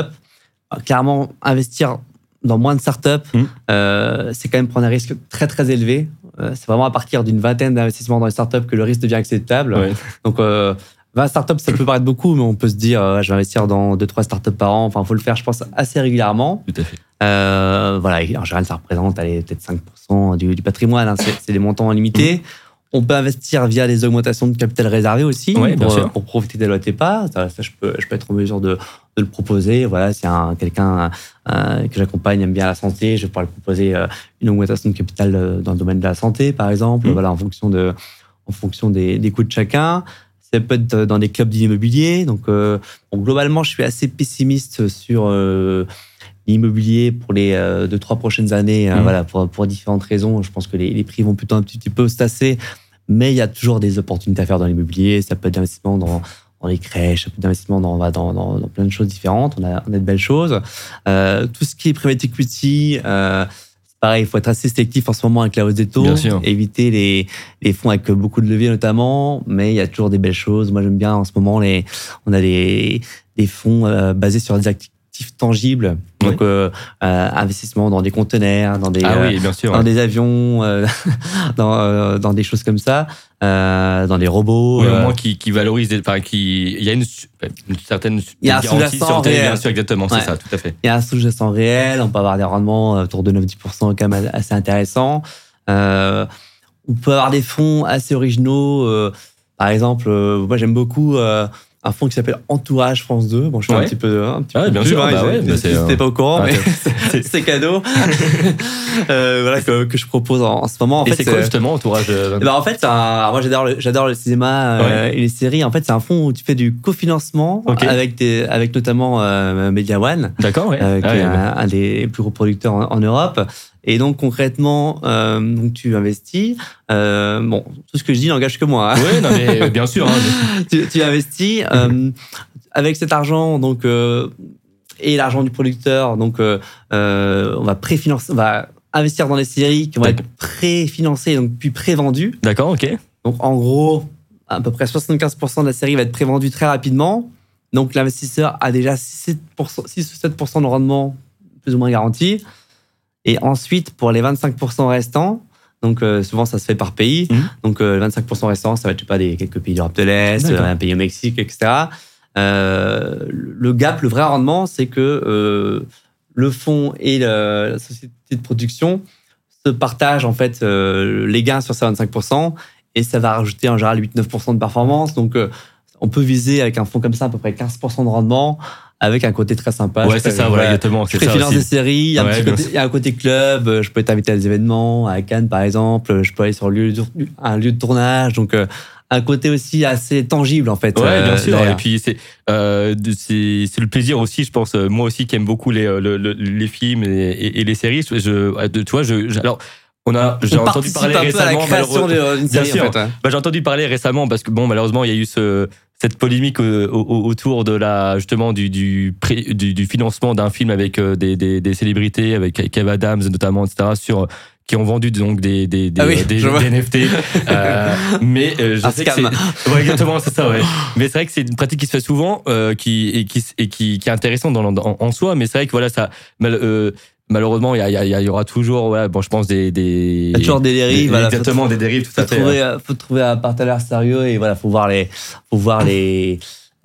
Euh, Clairement, investir dans moins de startups, Mm. euh, c'est quand même prendre un risque très, très élevé. Euh, c'est vraiment à partir d'une vingtaine d'investissements dans les startups que le risque devient acceptable. Ouais. Donc, euh, 20 startups, ça peut paraître beaucoup, mais on peut se dire, je vais investir dans 2-3 startups par an. Enfin, il faut le faire, je pense, assez régulièrement. Tout à fait. Voilà, en général, ça représente peut-être 5% du, du patrimoine. hein. C'est des montants limités. On peut investir via des augmentations de capital réservé aussi Ouais, pour, pour profiter des lois TEPA. Ça, ça, je, peux, je peux être en mesure de, de le proposer. Voilà, si un, quelqu'un euh, que j'accompagne aime bien la santé, je vais pouvoir lui proposer euh, une augmentation de capital euh, dans le domaine de la santé, par exemple. Mhm. Voilà, en fonction de, en fonction des, des coûts de chacun. Ça peut être dans des clubs d'immobilier. Donc, euh, bon, globalement, je suis assez pessimiste sur euh, l'immobilier pour les euh, deux trois prochaines années. euh, Mhm. voilà, pour, pour différentes raisons. Je pense que les, les prix vont plutôt un petit, petit peu se tasser, mais il y a toujours des opportunités à faire dans l'immobilier. Ça peut être d'investissement dans dans les crèches, ça peut être d'investissement dans, bah, dans, dans, dans plein de choses différentes. On a, on a de belles choses. Euh, tout ce qui est private equity, euh, pareil, il faut être assez sélectif en ce moment avec la hausse des taux. Éviter les, les fonds avec beaucoup de levier notamment, mais il y a toujours des belles choses. Moi, j'aime bien en ce moment, les, on a des, des fonds euh, basés sur des actifs tangibles. Donc, euh, euh, investissement dans des conteneurs, dans des, Ah euh, oui, bien sûr. dans des avions, euh, dans, euh, dans des choses comme ça, euh, dans des robots. Oui, au euh, moins qui, qui valorise, des- enfin, qui, il y a une, certaine Il y a un sous-jacent réel. bien sûr, exactement, Ouais. c'est ça, tout à fait. Il y a un sous-jacent réel, on peut avoir des rendements euh, autour de 9-10% quand même assez intéressants. Euh, on peut avoir des fonds assez originaux. euh, par exemple, euh, moi j'aime beaucoup euh, un fonds qui s'appelle Entourage France 2. Bon, je fais Ouais. un petit peu, un petit Ah peu bien sûr, hein, bah ils- ouais, bah euh, pas au courant, ah, mais t'es- c'est cadeau. euh, voilà, que, que je propose en, en ce moment. En Et c'est quoi euh, justement entourage euh, ben, en fait, un- moi j'adore le, j'adore le cinéma euh, et les séries. En fait, c'est un fonds où tu fais du cofinancement Ok. avec des, avec notamment euh, Media One, D'accord, euh, qui Ah est un, un des plus gros producteurs en, en Europe. Et donc concrètement, euh, donc tu investis. Euh, bon, tout ce que je dis n'engage que moi. hein. Ouais, non, mais bien sûr. hein, tu, tu investis euh, avec cet argent, donc euh, et l'argent du producteur. Donc, euh, euh, on va préfinancer, on va investir dans les séries qui vont être préfinancées, donc puis prévendues. D'accord, ok. Donc, en gros, à peu près 75% de la série va être prévendue très rapidement. Donc, l'investisseur a déjà 6, 6 ou 7% de rendement plus ou moins garanti. Et ensuite, pour les 25% restants, donc euh, souvent ça se fait par pays. Mhm. Donc, euh, les 25% restants, ça va être je sais pas, des, quelques pays d'Europe de l'Est, euh, un pays au Mexique, etc. Euh, le gap, le vrai rendement, c'est que le fonds et la société de production se partagent en fait les gains sur ces 25% et ça va rajouter en général 8-9% de performance. Donc, on peut viser avec un fonds comme ça à peu près 15% de rendement avec un côté très sympa. Ouais, c'est ça, voilà, exactement. Je préfinance des séries, il y, a un Ouais, côté, il y a un côté club, euh, je peux t'inviter à des événements, à Cannes par exemple, je peux aller sur le lieu de- un lieu de tournage, donc euh, un côté aussi assez tangible en fait. Ouais, euh, bien sûr. derrière. Et puis c'est euh, c'est le plaisir aussi, je pense. euh, Moi aussi qui aime beaucoup les euh, le- le- les films et, et- et les séries. Je, tu vois, je, je- alors on a j'ai entendu parler récemment. Bien série sûr. en fait. hein. Bah, j'ai entendu parler récemment parce que bon malheureusement il y a eu ce cette polémique euh, au- au- autour de la justement du du, du, du financement d'un film avec euh, des, des, des célébrités avec Kev Adams notamment etc sur qui ont vendu donc des des des, Ah oui, des, NFT Euh, mais euh, je sais que c'est ouais, exactement c'est ça ouais. Mais c'est vrai que c'est une pratique qui se fait souvent euh, qui et qui et qui, qui est intéressante dans, en, en soi mais c'est vrai que voilà ça mal- euh, malheureusement il y, a- il y, aura toujours ouais, bon je pense des des Il y a toujours des dérives. des- voilà, exactement des dérives tout à fait trouver, faut trouver un partenaire sérieux et voilà, faut voir les, faut voir les,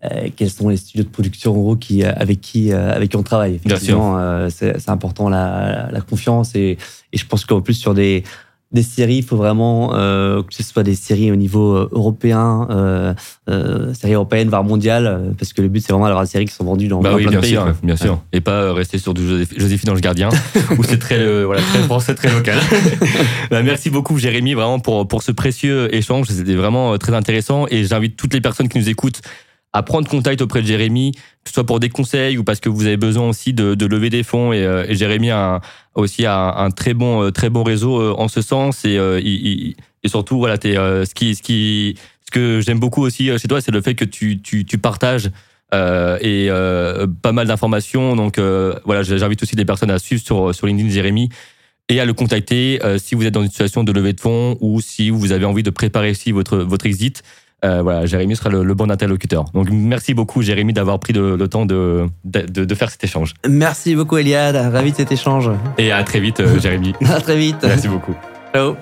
euh, quels sont les studios de production en gros qui, euh, avec qui, euh, avec qui on travaille. Bien Effectivement, euh, c'est c'est important la, la confiance et, et je pense qu'en plus sur des des séries, il faut vraiment euh, que ce soit des séries au niveau euh, européen, euh, euh, séries européennes, voire mondiales, parce que le but c'est vraiment d'avoir des séries qui sont vendues dans, Bah dans oui, plein bien de pays. sûr, quoi. bien sûr. Et pas rester sur du Joséph- Joséphine Ange Gardien, où c'est très, voilà, très français, très local. Bah, merci beaucoup, Jérémy, vraiment pour, pour ce précieux échange. C'était vraiment très intéressant. Et j'invite toutes les personnes qui nous écoutent à prendre contact auprès de Jérémy, que ce soit pour des conseils ou parce que vous avez besoin aussi de, de lever des fonds. Et, euh, et Jérémy a, aussi un, un, très bon, très bon réseau en ce sens. Et, il, et surtout, voilà, es, ce qui, ce qui, ce que j'aime beaucoup aussi chez toi, c'est le fait que tu, tu, tu partages euh, et euh, pas mal d'informations. Donc euh, voilà, j'invite aussi des personnes à suivre sur, sur LinkedIn Jérémy et à le contacter si vous êtes dans une situation de levée de fonds ou si vous avez envie de préparer aussi votre, votre exit. Voilà, Jérémy sera le, bon interlocuteur. Donc merci beaucoup Jérémy d'avoir pris le temps de, de, de, faire cet échange. Merci beaucoup Eliade, ravi de cet échange. Et à très vite Jérémy. à très vite. Merci beaucoup. Ciao.